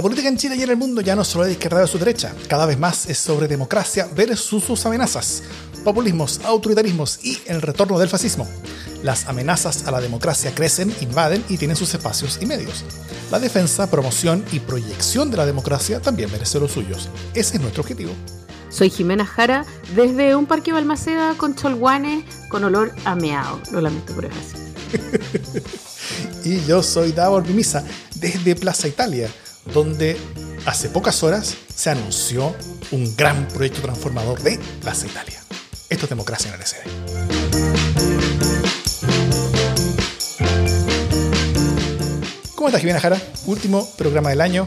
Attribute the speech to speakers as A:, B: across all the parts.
A: La política en Chile y en el mundo ya no solo es de izquierda o su derecha, cada vez más es sobre democracia versus sus amenazas, populismos, autoritarismos y el retorno del fascismo. Las amenazas a la democracia crecen, invaden y tienen sus espacios y medios. La defensa, promoción y proyección de la democracia también merece los suyos. Ese es nuestro objetivo.
B: Soy Jimena Jara, desde un parque Balmaceda con cholguanes con olor a meado. Lo lamento, pero es así.
A: y yo soy Davor Mimisa, desde Plaza Italia donde hace pocas horas se anunció un gran proyecto transformador de Plaza Italia. Esto es democracia en el SD. ¿Cómo estás, Jimena Jara? Último programa del año,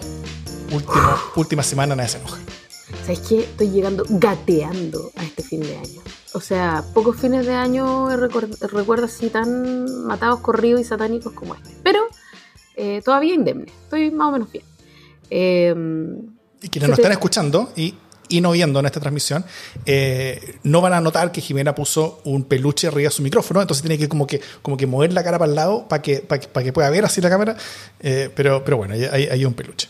A: último, última semana, nadie se enoja.
B: ¿Sabes qué? Estoy llegando gateando a este fin de año. O sea, pocos fines de año recuerdo así tan matados, corridos y satánicos como este. Pero eh, todavía indemne. Estoy más o menos bien.
A: Em, y quienes nos están escuchando y, no viendo en esta transmisión, eh, no van a notar que Jimena puso un peluche arriba de su micrófono, entonces tiene que como que, como que mover la cara para el lado para que, para que, pueda ver así la cámara, eh, pero, pero bueno, hay, hay un peluche.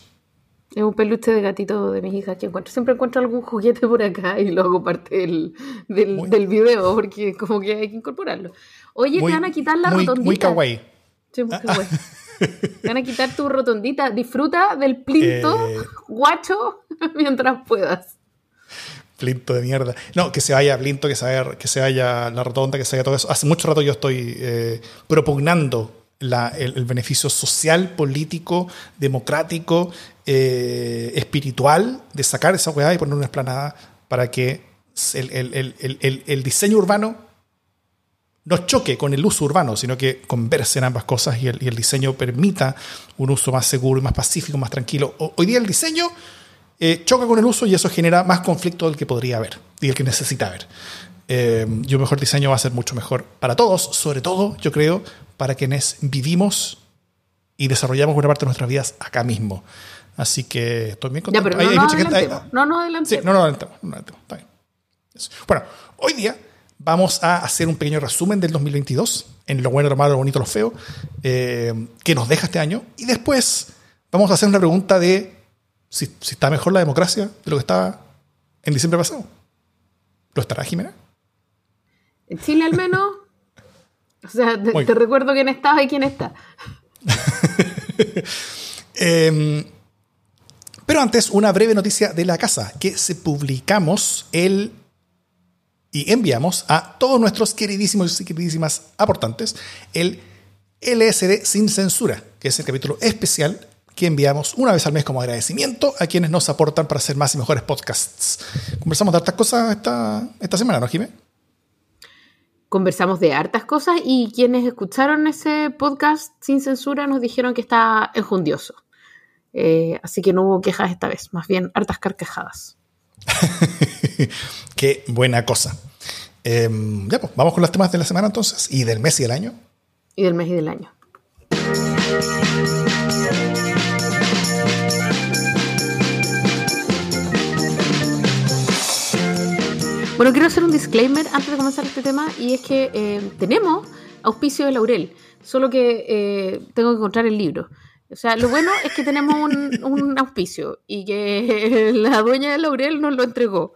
B: Es un peluche de gatito de mis hijas que encuentro. Siempre encuentro algún juguete por acá y lo hago parte del, del, video porque como que hay que incorporarlo. Oye, te van a quitar la rotondita. Muy
A: kawaii.
B: Sí, muy kawaii. Te van a quitar tu rotondita. Disfruta del plinto eh, guacho mientras puedas.
A: Plinto de mierda. No, que se vaya Plinto, que se vaya, que se vaya la rotonda, que se vaya todo eso. Hace mucho rato yo estoy eh, propugnando el, beneficio social, político, democrático, eh, espiritual de sacar esa weá y poner una esplanada para que el diseño urbano no choque con el uso urbano, sino que conversen ambas cosas y el, diseño permita un uso más seguro más pacífico, más tranquilo. hoy día el diseño eh, choca con el uso y eso genera más conflicto del que podría haber y el que necesita haber. Eh, y un mejor diseño va a ser mucho mejor para todos, sobre todo, yo creo, para quienes vivimos y desarrollamos buena parte de nuestras vidas acá mismo. Así que estoy bien contento.
B: Ya, pero no, no, no, no, no adelantemos.
A: no, no adelantemos. No Está bien. Bueno, hoy día vamos a hacer un pequeño resumen del 2022, en lo bueno, lo malo, lo bonito, lo feo, eh, que nos deja este año. Y después vamos a hacer una pregunta de si, está mejor la democracia de lo que estaba en diciembre pasado. ¿Lo estará Jimena?
B: En Chile al menos. o sea, te, recuerdo quién estaba y quién está.
A: Em, pero antes, una breve noticia de la casa, que se publicamos el y enviamos a todos nuestros queridísimos y queridísimas aportantes el LSD sin censura, que es el capítulo especial que enviamos una vez al mes como agradecimiento a quienes nos aportan para hacer más y mejores podcasts. Conversamos de hartas cosas esta, esta semana, ¿no, Jimé?
B: Conversamos de hartas cosas y quienes escucharon ese podcast sin censura nos dijeron que está enjundioso. Eh, así que no hubo quejas esta vez, más bien hartas carcajadas.
A: Qué buena cosa. Em, ya, pues, vamos con los temas de la semana entonces, y del mes y del año.
B: Y del mes y del año. Bueno, quiero hacer un disclaimer antes de comenzar este tema y es que eh, tenemos auspicio de Laurel, solo que eh, tengo que encontrar el libro. O sea, lo bueno es que tenemos un, auspicio y que la dueña de Laurel nos lo entregó.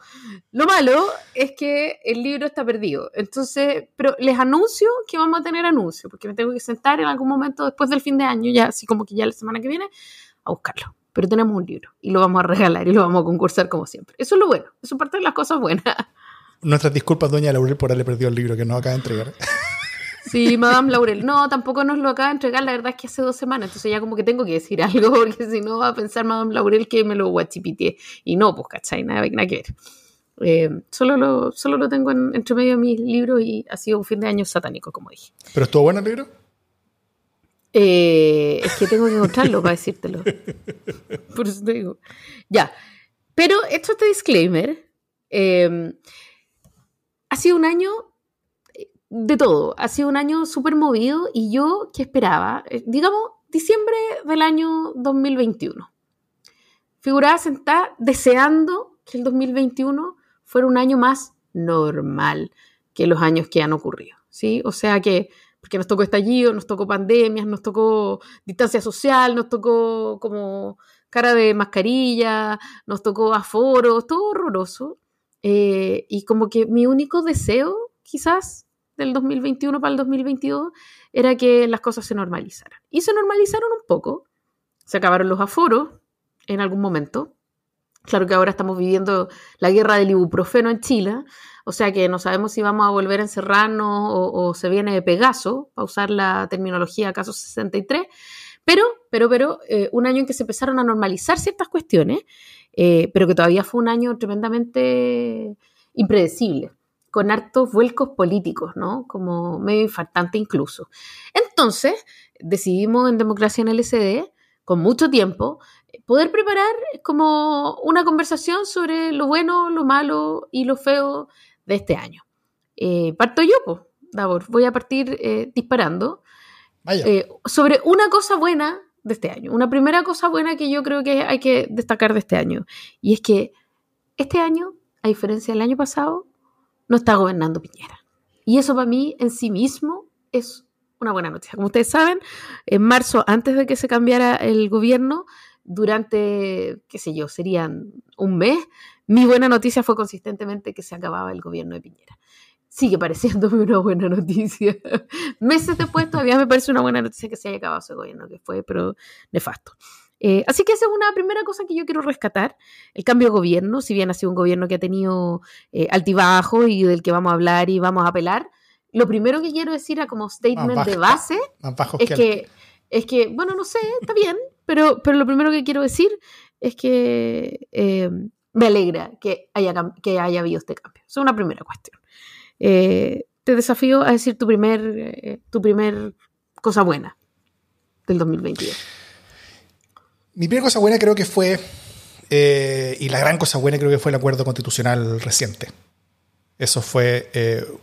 B: Lo malo es que el libro está perdido. Entonces, pero les anuncio que vamos a tener anuncio, porque me tengo que sentar en algún momento después del fin de año, ya así como que ya la semana que viene, a buscarlo. Pero tenemos un libro y lo vamos a regalar y lo vamos a concursar como siempre. Eso es lo bueno, eso es parte de las cosas buenas.
A: Nuestras disculpas, doña Laurel, por haberle perdido el libro que nos acaba de entregar.
B: Sí, Madame Laurel. No, tampoco nos lo acaba de entregar, la verdad es que hace dos semanas, entonces ya como que tengo que decir algo, porque si no va a pensar Madame Laurel que me lo guachipité. Y no, pues, ¿cachai? Nada, nada que ver. Eh, solo, lo, solo lo tengo entre medio de mis libros y ha sido un fin de año satánico, como dije.
A: ¿Pero estuvo bueno el libro?
B: Eh, es que tengo que encontrarlo para decírtelo. Por eso te digo. Ya. Pero esto este disclaimer. Eh, ha sido un año de todo. Ha sido un año súper movido y yo, ¿qué esperaba? Eh, digamos, diciembre del año 2021. Figuraba sentada deseando que el 2021 fuera un año más normal que los años que han ocurrido. ¿sí? O sea que, porque nos tocó estallido, nos tocó pandemias, nos tocó distancia social, nos tocó como cara de mascarilla, nos tocó aforos, todo horroroso. Eh, y como que mi único deseo, quizás, del 2021 para el 2022, era que las cosas se normalizaran. Y se normalizaron un poco. Se acabaron los aforos en algún momento. Claro que ahora estamos viviendo la guerra del ibuprofeno en Chile, o sea que no sabemos si vamos a volver a encerrarnos o, se viene de Pegaso, para usar la terminología caso 63. Pero, pero, pero, eh, un año en que se empezaron a normalizar ciertas cuestiones, eh, pero que todavía fue un año tremendamente impredecible, con hartos vuelcos políticos, ¿no? Como medio infartante incluso. Entonces, decidimos en Democracia en LSD, con mucho tiempo, poder preparar como una conversación sobre lo bueno, lo malo y lo feo de este año. Eh, parto yo, pues, Davor, voy a partir eh, disparando eh, sobre una cosa buena de este año, una primera cosa buena que yo creo que hay que destacar de este año, y es que este año, a diferencia del año pasado, no está gobernando Piñera. Y eso para mí en sí mismo es una buena noticia. Como ustedes saben, en marzo, antes de que se cambiara el gobierno, durante, qué sé yo, serían un mes, mi buena noticia fue consistentemente que se acababa el gobierno de Piñera. Sigue pareciéndome una buena noticia. Meses después todavía me parece una buena noticia que se haya acabado ese gobierno, que fue pero nefasto. Eh, así que esa es una primera cosa que yo quiero rescatar, el cambio de gobierno, si bien ha sido un gobierno que ha tenido eh, altibajos y del que vamos a hablar y vamos a apelar, lo primero que quiero decir a como statement de base es que, es que, bueno, no sé, está bien, pero, pero lo primero que quiero decir es que eh, me alegra que haya, que haya habido este cambio. Es una primera cuestión. Eh, te desafío a decir tu primer, eh, tu primer cosa buena del 2022.
A: Mi primera cosa buena creo que fue, y la gran cosa buena creo que fue el acuerdo constitucional reciente. Eso fue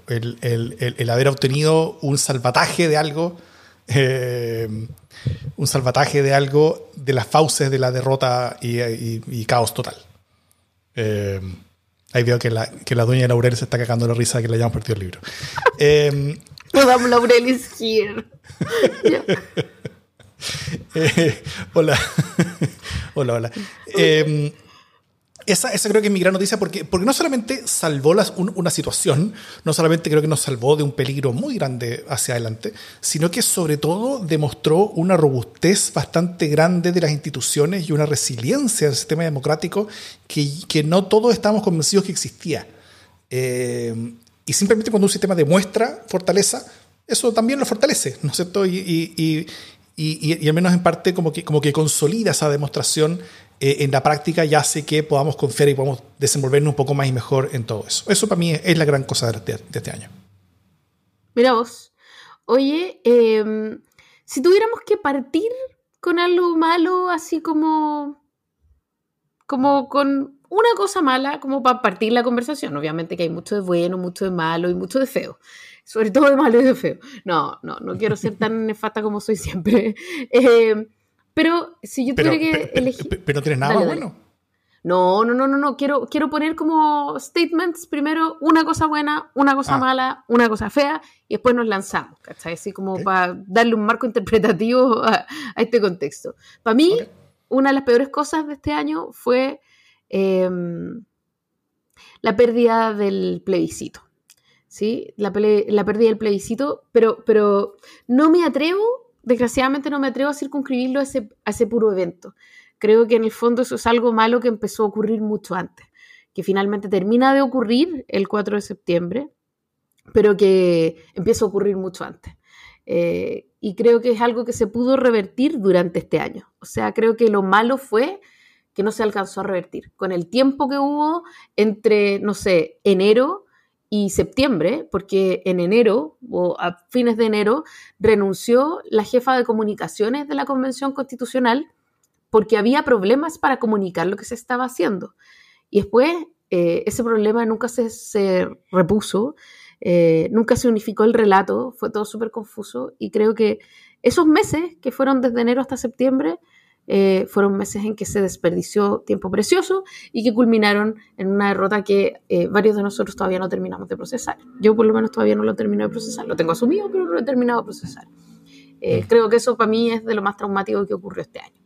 A: el, el, haber obtenido un salvataje de algo un salvataje de algo de las fauces de la derrota y, caos total. Eh, ahí veo que la, que la doña Laurel se está cagando la risa de que le hayamos perdido el libro.
B: Eh, Madame Laurel is here.
A: Eh, hola. hola, hola. Eh, esa, creo que es mi gran noticia porque, porque no solamente salvó una situación, no solamente creo que nos salvó de un peligro muy grande hacia adelante, sino que sobre todo demostró una robustez bastante grande de las instituciones y una resiliencia del sistema democrático que, que no todos estábamos convencidos que existía. Eh, y simplemente cuando un sistema demuestra fortaleza, eso también lo fortalece, ¿no es cierto? Y, y, y, y, al menos en parte como que, como que consolida esa demostración eh, en la práctica y hace que podamos confiar y podamos desenvolvernos un poco más y mejor en todo eso. Eso para mí es la gran cosa de, este año.
B: Mira vos, oye, em, si tuviéramos que partir con algo malo, así como, como con una cosa mala, como para partir la conversación, obviamente que hay mucho de bueno, mucho de malo y mucho de feo sobre todo de malo y de feo. No, no, no quiero ser tan nefasta como soy siempre. Eh, pero si yo tuviera que elegir.
A: Pero no tienes nada bueno.
B: No, no, no, no, no. Quiero, quiero poner como statements primero una cosa buena, una cosa ah. mala, una cosa fea, y después nos lanzamos, ¿cachai? Así como para darle un marco interpretativo a, este contexto. Para mí, una de las peores cosas de este año fue em, la pérdida del plebiscito. ¿Sí? La, la pérdida del plebiscito, pero, pero no me atrevo desgraciadamente no me atrevo a circunscribirlo a ese, puro evento. Creo que en el fondo eso es algo malo que empezó a ocurrir mucho antes, que finalmente termina de ocurrir el 4 de septiembre, pero que empieza a ocurrir mucho antes. Eh, y creo que es algo que se pudo revertir durante este año. O sea, creo que lo malo fue que no se alcanzó a revertir. Con el tiempo que hubo entre, no sé, enero y septiembre, porque en enero o a fines de enero renunció la jefa de comunicaciones de la Convención Constitucional porque había problemas para comunicar lo que se estaba haciendo. Y después eh, ese problema nunca se, repuso, eh, nunca se unificó el relato, fue todo súper confuso y creo que esos meses que fueron desde enero hasta septiembre eh, fueron meses en que se desperdició tiempo precioso y que culminaron en una derrota que eh, varios de nosotros todavía no terminamos de procesar. Yo por lo menos todavía no lo termino de procesar, lo tengo asumido, pero no lo he terminado de procesar. Eh, creo que eso para mí es de lo más traumático que ocurrió este año.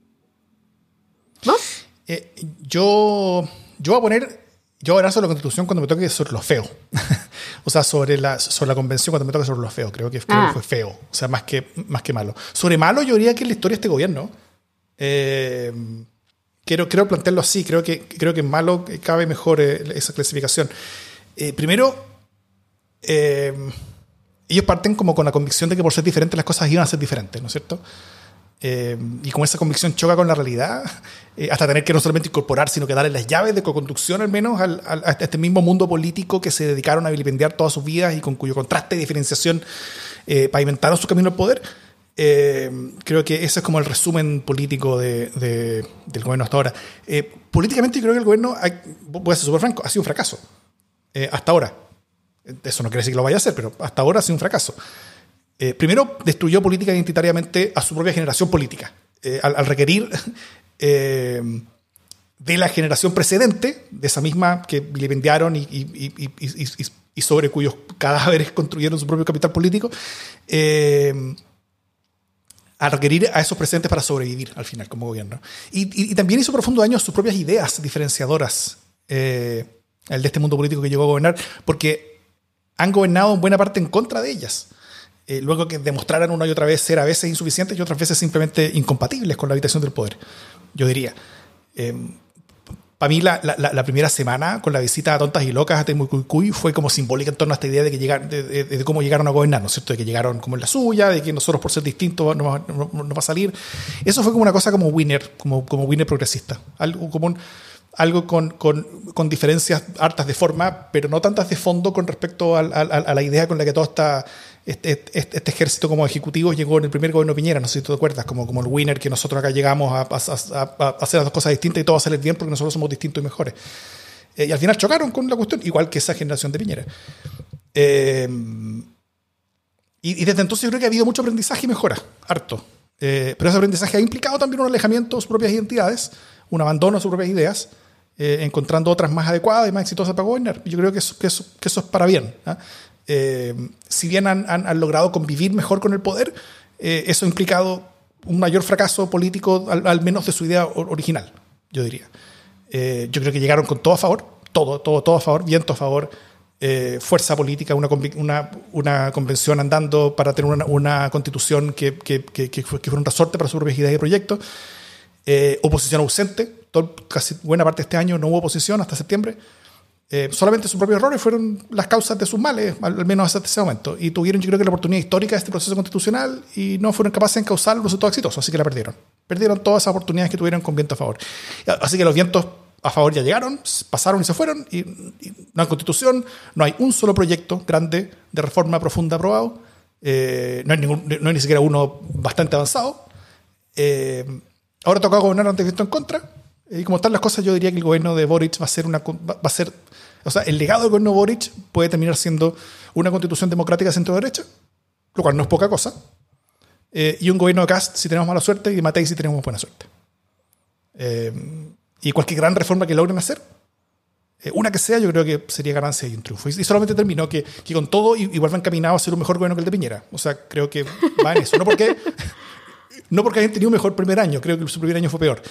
B: ¿Vos?
A: Eh, yo, yo voy a poner, yo voy a hablar sobre la constitución cuando me toque sobre lo feo. o sea, sobre la, sobre la convención cuando me toque sobre lo feo. Creo que, creo
B: Ah.
A: que fue feo, o sea, más que, más que malo. Sobre malo, yo diría que en la historia de este gobierno. Eh, quiero, quiero plantearlo así, creo que, creo que malo cabe mejor eh, esa clasificación. Eh, primero, eh, ellos parten como con la convicción de que por ser diferentes las cosas iban a ser diferentes, ¿no es cierto? Eh, y como esa convicción choca con la realidad, eh, hasta tener que no solamente incorporar, sino que darle las llaves de co-conducción al menos al- al- a este mismo mundo político que se dedicaron a vilipendiar todas sus vidas y con cuyo contraste y diferenciación eh, pavimentaron su camino al poder. Eh, creo que ese es como el resumen político de- de- del gobierno hasta ahora. Eh, políticamente creo que el gobierno, hay- voy a ser súper franco, ha sido un fracaso. Eh, hasta ahora. Eso no quiere decir que lo vaya a hacer, pero hasta ahora ha sido un fracaso. Eh, primero, destruyó política identitariamente a su propia generación política, eh, al, al requerir eh, de la generación precedente, de esa misma que vilipendiaron y- y- y- y sobre cuyos cadáveres construyeron su propio capital político, eh, a requerir a esos precedentes para sobrevivir al final como gobierno. Y, y- y también hizo profundo daño a sus propias ideas diferenciadoras, eh, el de este mundo político que llegó a gobernar, porque han gobernado en buena parte en contra de ellas. Eh, luego que demostraran una y otra vez ser a veces insuficientes y otras veces simplemente incompatibles con la habitación del poder, yo diría. Para mí la, la- primera semana con la visita a tontas y locas a Temucuicuy fue como simbólica en torno a esta idea de, que llegar, de, cómo llegaron a gobernar, ¿no es cierto? De que llegaron como en la suya, de que nosotros por ser distintos no, no- va a salir. Eso fue como una cosa como winner, como, como winner progresista. Algo como algo con, con- con diferencias hartas de forma, pero no tantas de fondo con respecto al- a, la idea con la que todo esta, este, este- este ejército como ejecutivo llegó en el primer gobierno Piñera, no sé si tú te acuerdas, como, como el winner que nosotros acá llegamos a, a- a- a hacer las dos cosas distintas y todo va a salir bien porque nosotros somos distintos y mejores. Eh, y al final chocaron con la cuestión, igual que esa generación de Piñera. Eh, y, y desde entonces yo creo que ha habido mucho aprendizaje y mejora, harto. Eh, pero ese aprendizaje ha implicado también un alejamiento de sus propias identidades, un abandono de sus propias ideas, eh, encontrando otras más adecuadas y más exitosas para gobernar. Yo creo que eso, que eso, que eso es para bien. Eh, si bien han, logrado convivir mejor con el poder, eh, eso ha implicado un mayor fracaso político, al, menos de su idea original, yo diría. Eh, yo creo que llegaron con todo a favor, todo, todo, todo a favor, viento a favor, fuerza política, una, convención andando para tener una, constitución que, que, fue- un resorte para sus propias ideas y proyectos. Oposición ausente, casi buena parte de este año no hubo oposición hasta septiembre. Eh, solamente sus propios errores fueron las causas de sus males, al, menos hasta ese momento. Y tuvieron, yo creo que, la oportunidad histórica de este proceso constitucional y no fueron capaces de encauzar un resultado exitoso, así que la perdieron. Perdieron todas esas oportunidades que tuvieron con viento a favor. Así que los vientos a favor ya llegaron, pasaron y se fueron, y, no hay constitución, no hay un solo proyecto grande de reforma profunda aprobado, eh, no, hay ningún, no hay ni siquiera uno bastante avanzado. Eh, ahora toca gobernar ante viento en contra. Y como están las cosas, yo diría que el gobierno de Boric va a ser una va a ser, o sea, el legado del gobierno Boric puede terminar siendo una constitución democrática centro derecha, lo cual no es poca cosa. Eh, y un gobierno de Cast si tenemos mala suerte y de Matei si tenemos buena suerte. Eh, y cualquier gran reforma que logren hacer, eh, una que sea, yo creo que sería ganancia y un triunfo. Y, solamente terminó que, que con todo igual va encaminado a ser un mejor gobierno que el de Piñera. O sea, creo que va en eso. No porque, no porque hayan tenido un mejor primer año, creo que su primer año fue peor.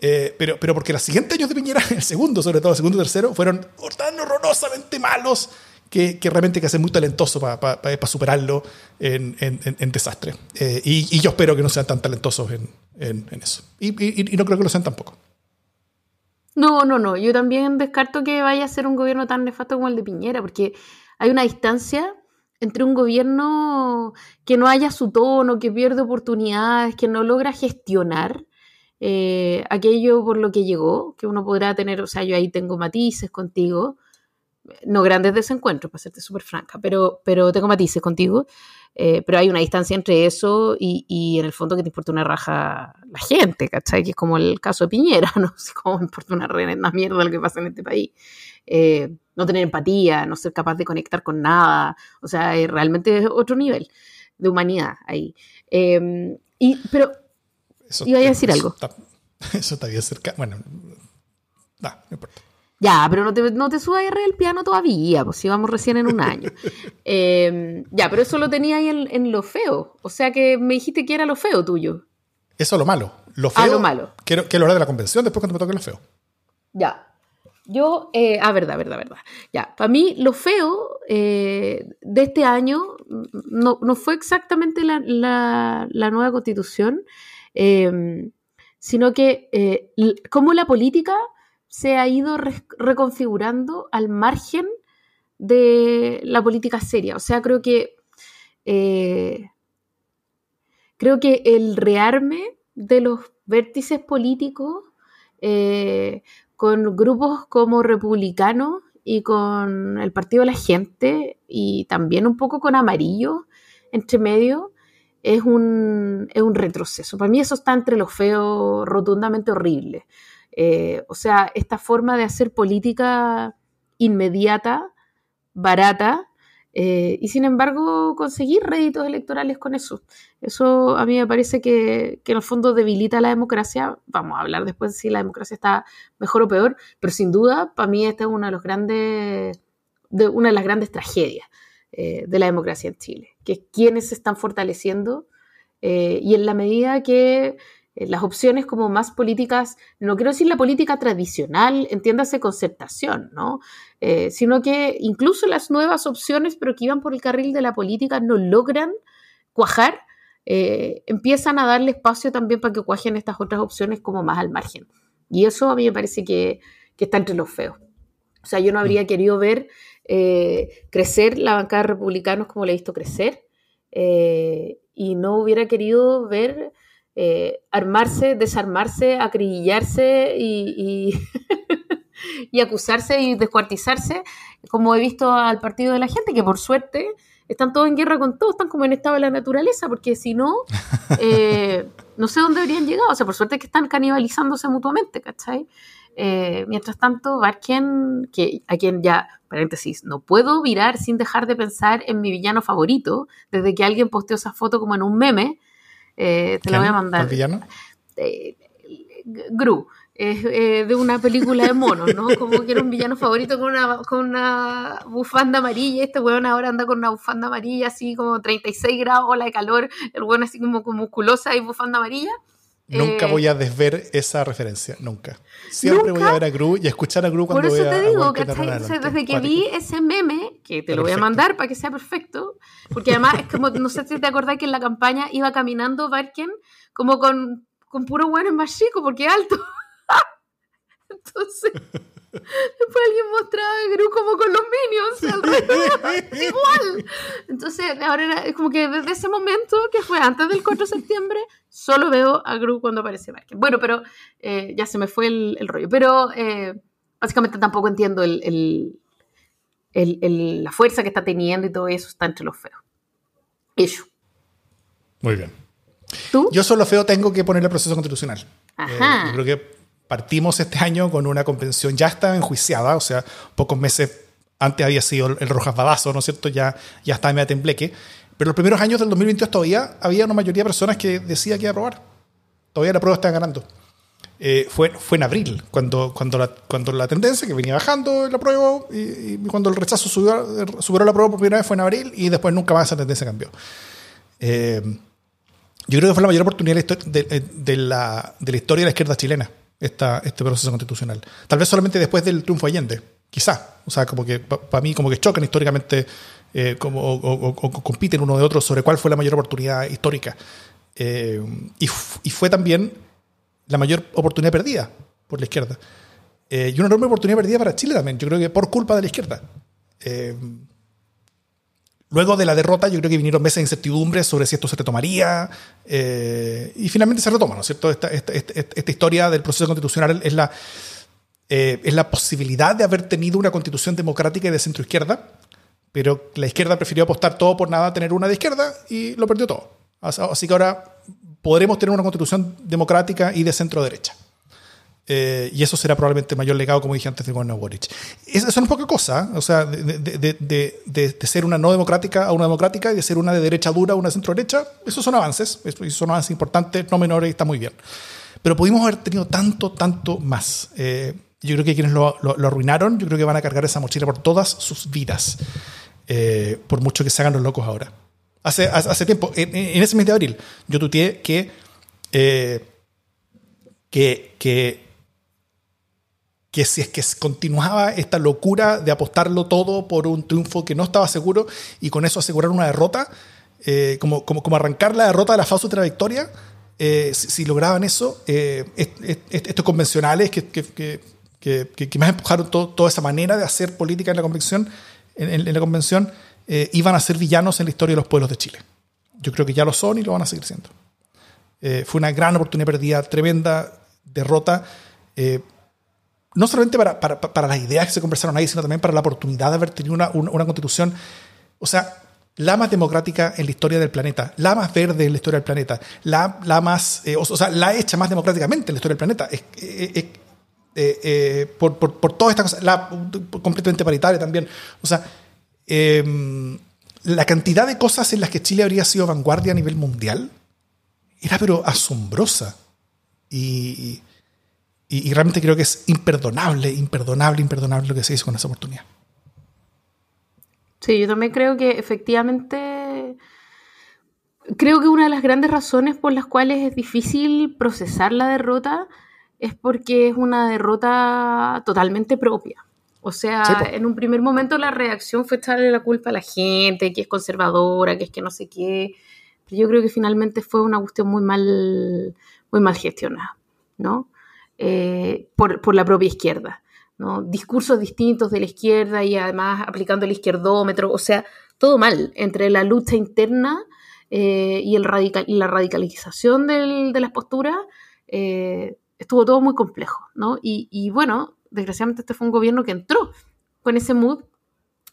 A: Eh, pero, pero porque los siguientes años de Piñera, el segundo, sobre todo el segundo y tercero, fueron tan horrorosamente malos que, que realmente hay que ser muy talentoso para superarlo en, en- en- desastre. Eh, y, y yo espero que no sean tan talentosos en, en- en eso. Y, y- y no creo que lo sean tampoco.
B: No, no, no. Yo también descarto que vaya a ser un gobierno tan nefasto como el de Piñera, porque hay una distancia entre un gobierno que no haya su tono, que pierde oportunidades, que no logra gestionar eh, aquello por lo que llegó, que uno podrá tener, o sea, yo ahí tengo matices contigo, no grandes desencuentros, para serte súper franca, pero, pero tengo matices contigo, eh, pero hay una distancia entre eso y, y en el fondo que te importa una raja la gente, ¿cachai? Que es como el caso de Piñera, no sé cómo me importa una reverenda mierda lo que pasa en este país. Eh, no tener empatía, no ser capaz de conectar con nada, o sea, realmente es otro nivel de humanidad ahí. Eh, y, pero
A: Eso
B: Iba a decir
A: eso
B: algo.
A: Está, eso está bien cerca. Bueno, no, no importa.
B: Ya, pero no te, no te subas arriba del piano todavía, pues si vamos recién en un año. Eh, ya, pero eso lo tenía ahí en, en lo feo. O sea que me dijiste que era lo feo tuyo.
A: Eso es lo malo. Lo
B: Ah,
A: feo.
B: lo malo.
A: Quiero, quiero hablar de la convención después cuando me toque lo feo.
B: Ya. Yo, eh, ah, verdad, verdad, verdad. Ya, para mí lo feo eh, de este año mm, no, no fue exactamente la, la- la nueva constitución, eh, sino que eh, cómo la política se ha ido re- reconfigurando al margen de la política seria. O sea, creo que eh, creo que el rearme de los vértices políticos eh, con grupos como republicanos y con el Partido de la Gente y también un poco con amarillo entre medio, es un, es un retroceso. Para mí eso está entre lo feo, rotundamente horrible. Eh, o sea, esta forma de hacer política inmediata, barata, eh, y sin embargo conseguir réditos electorales con eso. Eso a mí me parece que, que en el fondo debilita la democracia. Vamos a hablar después de si la democracia está mejor o peor, pero sin duda para mí esta es una de, los grandes, de, una de las grandes tragedias eh, de la democracia en Chile, que es quienes se están fortaleciendo eh, y en la medida que eh, las opciones como más políticas, no quiero decir la política tradicional, entiéndase concertación, ¿no? Eh, sino que incluso las nuevas opciones, pero que iban por el carril de la política, no logran cuajar, eh, empiezan a darle espacio también para que cuajen estas otras opciones como más al margen. Y eso a mí me parece que, que está entre los feos. O sea, yo no habría querido ver eh, crecer la bancada de republicanos como la he visto crecer, eh, y no hubiera querido ver eh, armarse, desarmarse, acribillarse y, y, y, acusarse y descuartizarse, como he visto al partido de la gente, que por suerte están todos en guerra con todos, están como en estado de la naturaleza, porque si no, no sé dónde habrían llegado. O sea, por suerte que están canibalizándose mutuamente, ¿cachai? Eh, mientras tanto, Barken, que, a quien ya, paréntesis, no puedo virar sin dejar de pensar en mi villano favorito, desde que alguien posteó esa foto como en un meme, eh, te la voy a mandar.
A: ¿El villano?
B: Eh, Gru, eh, de una película de monos, ¿no? Como que era un villano favorito con una, con una bufanda amarilla. Este weón ahora anda con una bufanda amarilla, así como 36 grados, ola de calor. El weón así como, como musculosa y bufanda amarilla.
A: Nunca
B: Eh,
A: voy a desver esa referencia, nunca. Siempre
B: ¿Nunca?
A: voy a ver a Gru y a escuchar a Gru cuando
B: Por eso
A: vea
B: te digo, ¿cachai?
A: adelante.
B: Entonces, desde que
A: Cuático.
B: vi ese meme, que te lo voy a
A: perfecto.
B: mandar para que sea perfecto, porque además es como, no sé si te acordás que en la campaña iba caminando Barken como con, con puro buenos más chicos, porque alto. Entonces, después alguien mostraba a Gru como con los minions, alrededor, igual. Entonces, ahora era, es como que desde ese momento, que fue antes del 4 de septiembre, solo veo a Gru cuando aparece Barken. Bueno, pero eh, ya se me fue el, el rollo. Pero eh, básicamente tampoco entiendo el, el- la fuerza que está teniendo y todo eso está entre los feos. Ello.
A: Muy bien.
B: ¿Tú?
A: Yo solo feo tengo que poner el proceso constitucional.
B: Ajá.
A: Eh, yo creo que partimos este año con una convención ya estaba enjuiciada, o sea, pocos meses antes había sido el, Rojas Badazo, ¿no es cierto? Ya, ya estaba media tembleque. Pero los primeros años del 2022 todavía había una mayoría de personas que decía que iba a aprobar. Todavía la prueba estaba ganando. Eh, fue, fue en abril, cuando, cuando, la, cuando la tendencia que venía bajando la prueba y, y cuando el rechazo subió, superó la prueba por primera vez fue en abril y después nunca más esa tendencia cambió. Eh, yo creo que fue la mayor oportunidad de de, de- de la, de la historia de la izquierda chilena, esta, este proceso constitucional. Tal vez solamente después del triunfo de Allende, quizá. O sea, como que para mí como que chocan históricamente eh, como, o, o- o- compiten uno de otro sobre cuál fue la mayor oportunidad histórica. Eh, y, y fue también la mayor oportunidad perdida por la izquierda. Eh, y una enorme oportunidad perdida para Chile también, yo creo que por culpa de la izquierda. Luego de la derrota, yo creo que vinieron meses de incertidumbre sobre si esto se retomaría, eh, y finalmente se retoma, ¿no es cierto? Esta, historia del proceso constitucional es la, eh, es la posibilidad de haber tenido una constitución democrática y de centro izquierda, pero la izquierda prefirió apostar todo por nada a tener una de izquierda y lo perdió todo. Así que ahora podremos tener una constitución democrática y de centro derecha. Eh, y eso será probablemente el mayor legado, como dije antes, de Gobernador Boric. Eso, no es poca cosa, ¿eh? o sea, de, de- de- de- ser una no democrática a una democrática y de ser una de derecha dura a una centro derecha, esos son avances, esos son avances importantes, no menores, está muy bien. Pero pudimos haber tenido tanto, tanto más. Eh, yo creo que quienes lo, lo- lo arruinaron, yo creo que van a cargar esa mochila por todas sus vidas, eh, por mucho que se hagan los locos ahora. Hace, hace, tiempo, en, en ese mes de abril, yo tuiteé que que, que, que si es que continuaba esta locura de apostarlo todo por un triunfo que no estaba seguro y con eso asegurar una derrota, como, como, como, arrancar la derrota de la falsa otra victoria, si, lograban eso, estos convencionales que, que, que, que, más empujaron toda esa manera de hacer política en la convención, en, la convención eh, iban a ser villanos en la historia de los pueblos de Chile. Yo creo que ya lo son y lo van a seguir siendo. Eh, fue una gran oportunidad perdida, tremenda derrota, eh, no solamente para, para, para, las ideas que se conversaron ahí, sino también para la oportunidad de haber tenido una, una, constitución, o sea, la más democrática en la historia del planeta, la más verde en la historia del planeta, la, la más, o, sea, la hecha más democráticamente en la historia del planeta. Eh, eh, por, por, por, todas estas cosas, la, completamente paritaria también. O sea, em, la cantidad de cosas en las que Chile habría sido vanguardia a nivel mundial era pero asombrosa. Y, realmente creo que es imperdonable, imperdonable, imperdonable lo que se hizo con esa oportunidad.
B: Sí, yo también creo que efectivamente, creo que una de las grandes razones por las cuales es difícil procesar la derrota es porque es una derrota totalmente propia. O sea, en un primer momento la reacción fue echarle la culpa a la gente, que es conservadora, que es que no sé qué. Pero yo creo que finalmente fue una cuestión muy mal, muy mal gestionada, ¿no? Eh, por, la propia izquierda, ¿no? Discursos distintos de la izquierda y además aplicando el izquierdómetro, o sea, todo mal entre la lucha interna eh, y, la radicalización de las posturas. Eh, estuvo todo muy complejo. Y, bueno, desgraciadamente este fue un gobierno que entró con ese mood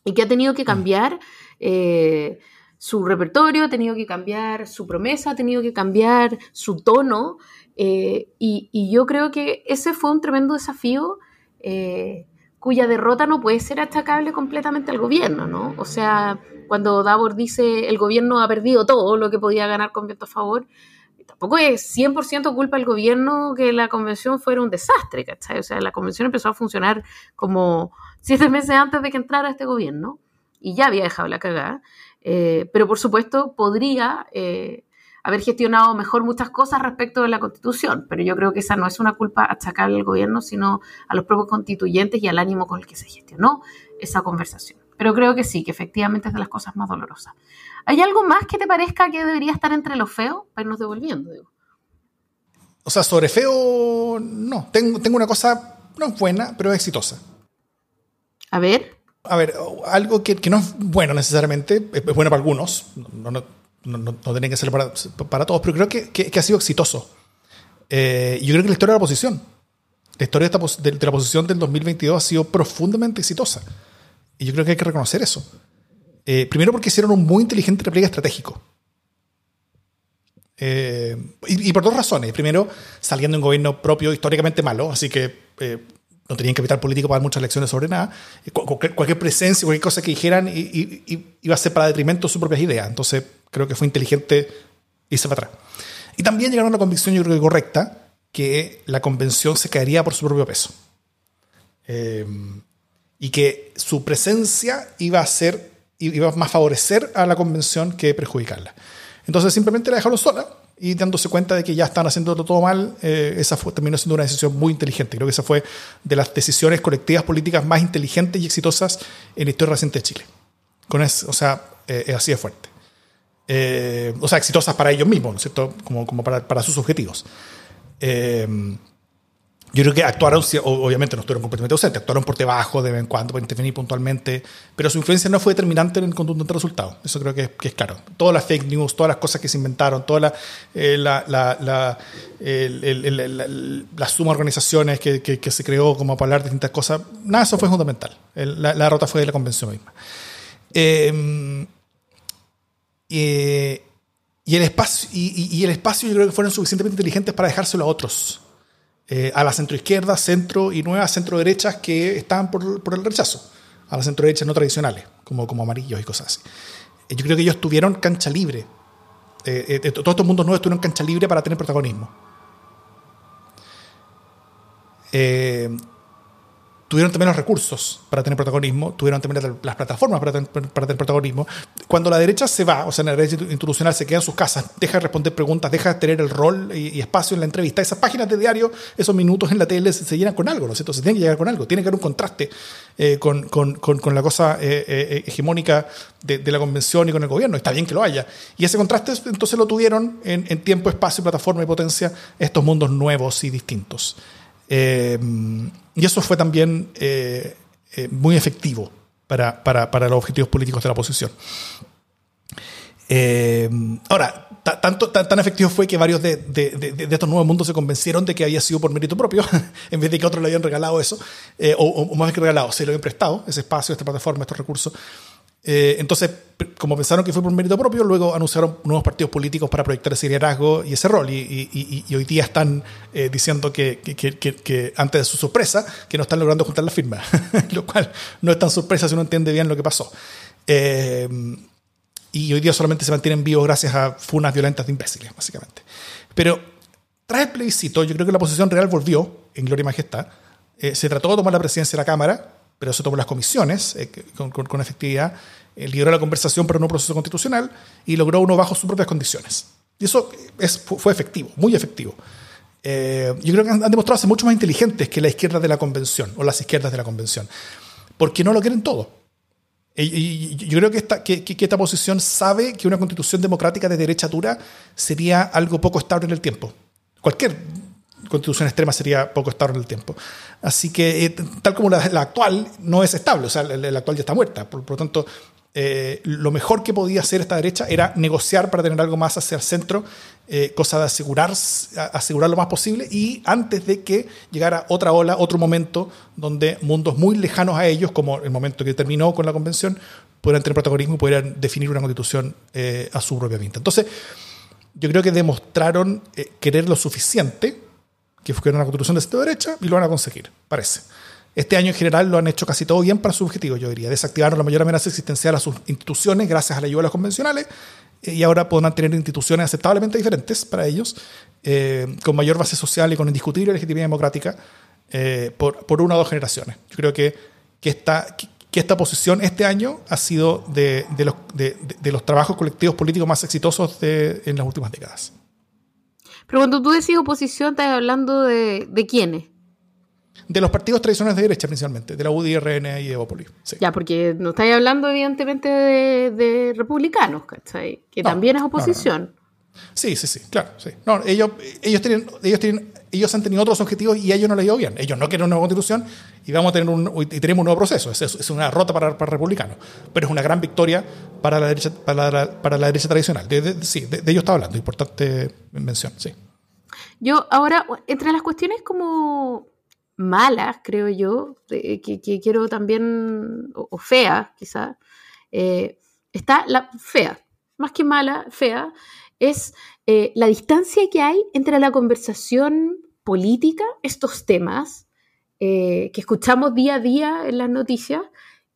B: y que ha tenido que cambiar eh, su repertorio, ha tenido que cambiar su promesa, ha tenido que cambiar su tono. Eh, y, yo creo que ese fue un tremendo desafío eh, cuya derrota no puede ser achacable completamente al gobierno, ¿no? O sea, cuando Davor dice el gobierno ha perdido todo lo que podía ganar con viento a favor, tampoco es 100% culpa del gobierno que la convención fuera un desastre, ¿cachai? O sea, la convención empezó a funcionar como siete meses antes de que entrara este gobierno y ya había dejado la cagada. Eh, pero por supuesto podría eh, haber gestionado mejor muchas cosas respecto de la constitución, pero yo creo que esa no es una culpa achacable al gobierno, sino a los propios constituyentes y al ánimo con el que se gestionó esa conversación. Pero creo que sí, que efectivamente es de las cosas más dolorosas. ¿Hay algo más que te parezca que debería estar entre los feos para irnos devolviendo? Digo?
A: O sea, sobre feo, no. Tengo, tengo una cosa, no es buena, pero es exitosa.
B: A ver.
A: A ver, algo que, que no es bueno necesariamente, es, bueno para algunos, no, no, no, no tiene que ser para, para, todos, pero creo que, que, ha sido exitoso. Eh, yo creo que la historia de la oposición, la historia de, esta, de, de la oposición del 2022 ha sido profundamente exitosa. Y yo creo que hay que reconocer eso. Eh, primero porque hicieron un muy inteligente repliegue estratégico. Eh, y, por dos razones. Primero, saliendo un gobierno propio históricamente malo, así que eh, no tenían capital político para dar muchas lecciones sobre nada. Cualquier, presencia, cualquier cosa que dijeran iba a ser para detrimento de sus propias ideas. Entonces, creo que fue inteligente irse para atrás. Y también llegaron a una convicción, yo creo que correcta, que la convención se caería por su propio peso. y que su presencia iba a ser iba más favorecer a la convención que perjudicarla. Entonces simplemente la dejaron sola y dándose cuenta de que ya están haciendo todo mal, eh, esa fue, terminó siendo una decisión muy inteligente. Creo que esa fue de las decisiones colectivas políticas más inteligentes y exitosas en la historia reciente de Chile. Con eso, o sea, eh, así de fuerte. Eh, o sea, exitosas para ellos mismos, ¿no es cierto? Como, como para, para sus objetivos. Yo creo que actuaron, obviamente no estuvieron completamente ausentes, actuaron por debajo de vez en cuando para intervenir puntualmente, pero su influencia no fue determinante en el contundente resultado. Eso creo que, es claro. Todas las fake news, todas las cosas que se inventaron, todas las eh, la, la, suma de organizaciones que, que, se creó como para hablar de distintas cosas, nada eso fue fundamental. la, derrota fue de la convención misma. Em, y, el espacio, y, el espacio yo creo que fueron suficientemente inteligentes para dejárselo a otros eh, a la centroizquierda, centro y nuevas centro derechas que estaban por, el rechazo, a las centro derechas no tradicionales, como, como amarillos y cosas así. Eh, yo creo que ellos tuvieron cancha libre. Eh, todos estos mundos nuevos tuvieron cancha libre para tener protagonismo. Tuvieron también los recursos para tener protagonismo, tuvieron también las plataformas para tener, protagonismo. Cuando la derecha se va, o sea, la derecha institucional se queda en sus casas, deja de responder preguntas, deja de tener el rol y, espacio en la entrevista, esas páginas de diario, esos minutos en la tele se, llenan con algo, ¿no es cierto? Se tiene que llegar con algo, tiene que haber un contraste eh, con, con, con, la cosa eh, eh, hegemónica de, de, la convención y con el gobierno. Está bien que lo haya. Y ese contraste entonces lo tuvieron en, en tiempo, espacio, plataforma y potencia estos mundos nuevos y distintos. Eh, y eso fue también eh, eh, muy efectivo para, para, para, los objetivos políticos de la oposición. ahora, tanto, tan, efectivo fue que varios de, de, de, estos nuevos mundos se convencieron de que había sido por mérito propio, en vez de que otros le habían regalado eso, o, o, más que regalado, se lo habían prestado, ese espacio, esta plataforma, estos recursos. Eh, entonces, como pensaron que fue por mérito propio, luego anunciaron nuevos partidos políticos para proyectar ese liderazgo y ese rol. Y, hoy día están eh, diciendo que, que, antes de su sorpresa, que no están logrando juntar la firma, lo cual no es tan sorpresa si uno entiende bien lo que pasó. Eh, y hoy día solamente se mantienen vivos gracias a funas violentas de imbéciles, básicamente. Pero tras el plebiscito, yo creo que la oposición real volvió en gloria y majestad. se trató de tomar la presidencia de la Cámara, pero eso tomó las comisiones eh, con, efectividad, eh, lideró la conversación para un proceso constitucional y logró uno bajo sus propias condiciones. Y eso es, fue efectivo, muy efectivo. Eh, yo creo que han, demostrado ser mucho más inteligentes que la izquierda de la convención o las izquierdas de la convención, porque no lo quieren todo. Y, yo creo que esta, que, que esta posición sabe que una constitución democrática de derecha dura sería algo poco estable en el tiempo. Cualquier constitución extrema sería poco estable en el tiempo. Así que, eh, tal como la, actual no es estable, o sea, la, actual ya está muerta. Por, lo tanto, eh, lo mejor que podía hacer esta derecha era negociar para tener algo más hacia el centro, eh, cosa de asegurar, asegurar lo más posible y antes de que llegara otra ola, otro momento donde mundos muy lejanos a ellos, como el momento que terminó con la convención, pudieran tener protagonismo y pudieran definir una constitución a su propia pinta. Entonces, yo creo que demostraron querer lo suficiente que fue una constitución de centro-derecha y lo van a conseguir, parece. Este año en general lo han hecho casi todo bien para su objetivo, yo diría. Desactivaron la mayor amenaza existencial a sus instituciones gracias a la ayuda de los convencionales eh, y ahora podrán tener instituciones aceptablemente diferentes para ellos, eh, con mayor base social y con indiscutible legitimidad democrática eh, por, por, una o dos generaciones. Yo creo que, que, esta, que, esta posición este año ha sido de, de, los, de, de los trabajos colectivos políticos más exitosos en las últimas décadas.
B: Pero cuando tú decís oposición, estás hablando de, de quiénes.
A: De los partidos tradicionales de derecha, principalmente, de la UDI, RN y Evópolis.
B: Ya, porque no estáis hablando, evidentemente, de, republicanos, ¿cachai? Que también es oposición.
A: Sí, sí, sí, claro. Sí. No, ellos, ellos, tienen, ellos, tienen, ellos han tenido otros objetivos y a ellos no les dio bien. Ellos no quieren una nueva constitución y vamos a tener y tenemos un nuevo proceso. Es, una rota para, para, republicanos, pero es una gran victoria para la derecha, para la, derecha tradicional. sí, de, ellos está hablando, importante mención, sí.
B: Yo ahora, entre las cuestiones como malas, creo yo, que, quiero también, o, fea quizá, eh, está la fea, más que mala, fea, es eh, la distancia que hay entre la conversación política, estos temas eh, que escuchamos día a día en las noticias,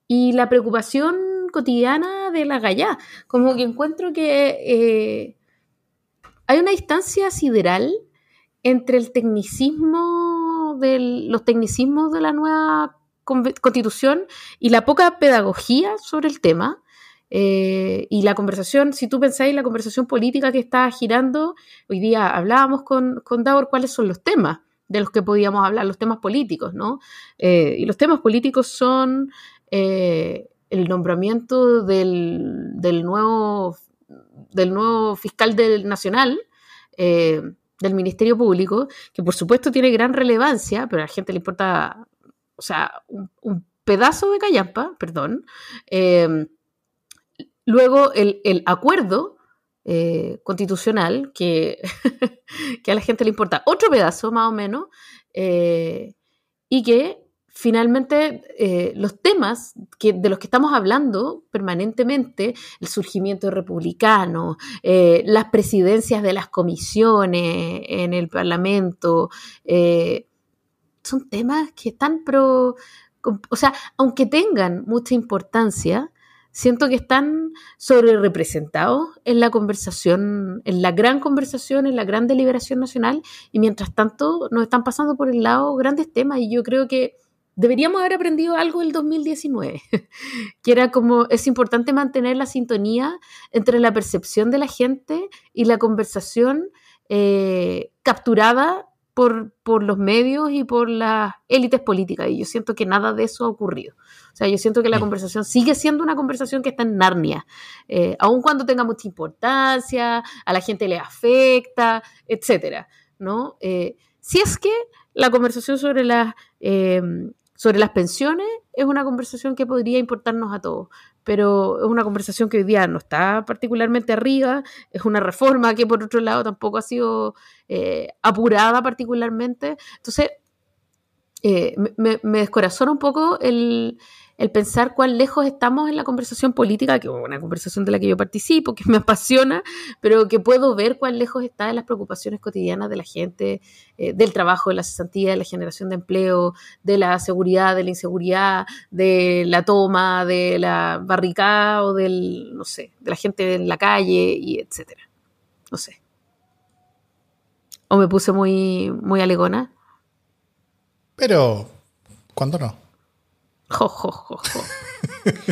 B: y la preocupación cotidiana de la gallá. Como que encuentro que eh, hay una distancia sideral entre el tecnicismo, de los tecnicismos de la nueva constitución y la poca pedagogía sobre el tema. Eh, y la conversación, si tú pensáis la conversación política que está girando, hoy día hablábamos con, con Davor cuáles son los temas de los que podíamos hablar, los temas políticos, ¿no? Eh, y los temas políticos son eh, el nombramiento del, del, nuevo, del nuevo fiscal del nacional, del Ministerio Público, que por supuesto tiene gran relevancia, pero a la gente le importa, o sea, un, un pedazo de callampa, perdón. Luego el, acuerdo eh, constitucional, que, que, a la gente le importa otro pedazo más o menos, eh, y que finalmente eh, los temas que, de los que estamos hablando permanentemente, el surgimiento republicano, las presidencias de las comisiones en el Parlamento, son temas que están pro... O sea, aunque tengan mucha importancia, siento que están sobre representados en la conversación, en la gran conversación, en la gran deliberación nacional, y mientras tanto nos están pasando por el lado grandes temas, y yo creo que deberíamos haber aprendido algo el 2019, que era como es importante mantener la sintonía entre la percepción de la gente y la conversación eh, capturada por, por, los medios y por las élites políticas. Y yo siento que nada de eso ha ocurrido. O sea, yo siento que la conversación sigue siendo una conversación que está en Narnia, eh, aun cuando tenga mucha importancia, a la gente le afecta, etcétera, ¿no? Eh, si es que la conversación sobre las sobre las pensiones es una conversación que podría importarnos a todos, pero es una conversación que hoy día no está particularmente arriba, es una reforma que por otro lado tampoco ha sido eh, apurada particularmente. Entonces, eh, me, me, descorazona un poco el, el pensar cuán lejos estamos en la conversación política, que es una conversación de la que yo participo, que me apasiona, pero que puedo ver cuán lejos está de las preocupaciones cotidianas de la gente, eh, del trabajo, de la cesantía, de la generación de empleo, de la seguridad, de la inseguridad, de la toma, de la barricada o del, no sé, de la gente en la calle y etcétera. No sé. O me puse muy, muy alegona.
A: Pero, ¿cuándo no?
B: Jo, jo, jo,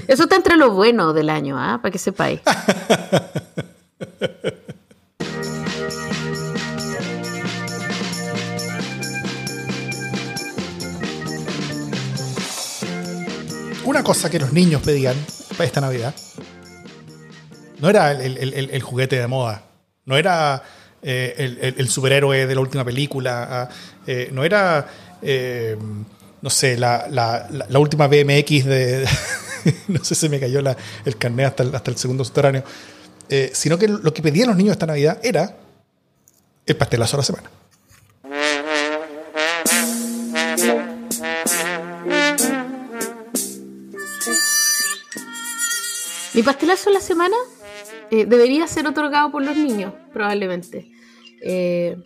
B: Eso está entre lo bueno del año, ¿ah? Para que sepáis.
A: Una cosa que los niños pedían para esta Navidad no era el, juguete de moda, no era eh, el, superhéroe de la última película, ah, eh, no era eh, no sé, la, la, la, última BMX de... no sé si me cayó el carnet hasta el, hasta el segundo subterráneo. Eh, sino que lo que pedían los niños esta Navidad era el pastelazo de la semana.
B: Mi pastelazo de la semana eh, debería ser otorgado por los niños, probablemente. Eh,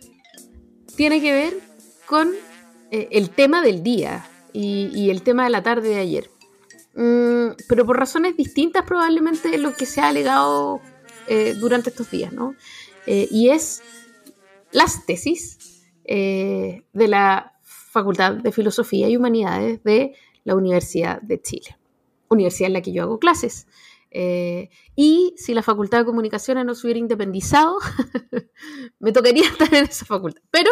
B: tiene que ver con el tema del día y, el tema de la tarde de ayer. Mm, pero por razones distintas probablemente lo que se ha alegado eh, durante estos días, ¿no? Eh, y es las tesis eh, de la Facultad de Filosofía y Humanidades de la Universidad de Chile, universidad en la que yo hago clases. y si la Facultad de Comunicaciones no se hubiera independizado, me tocaría estar en esa facultad. Pero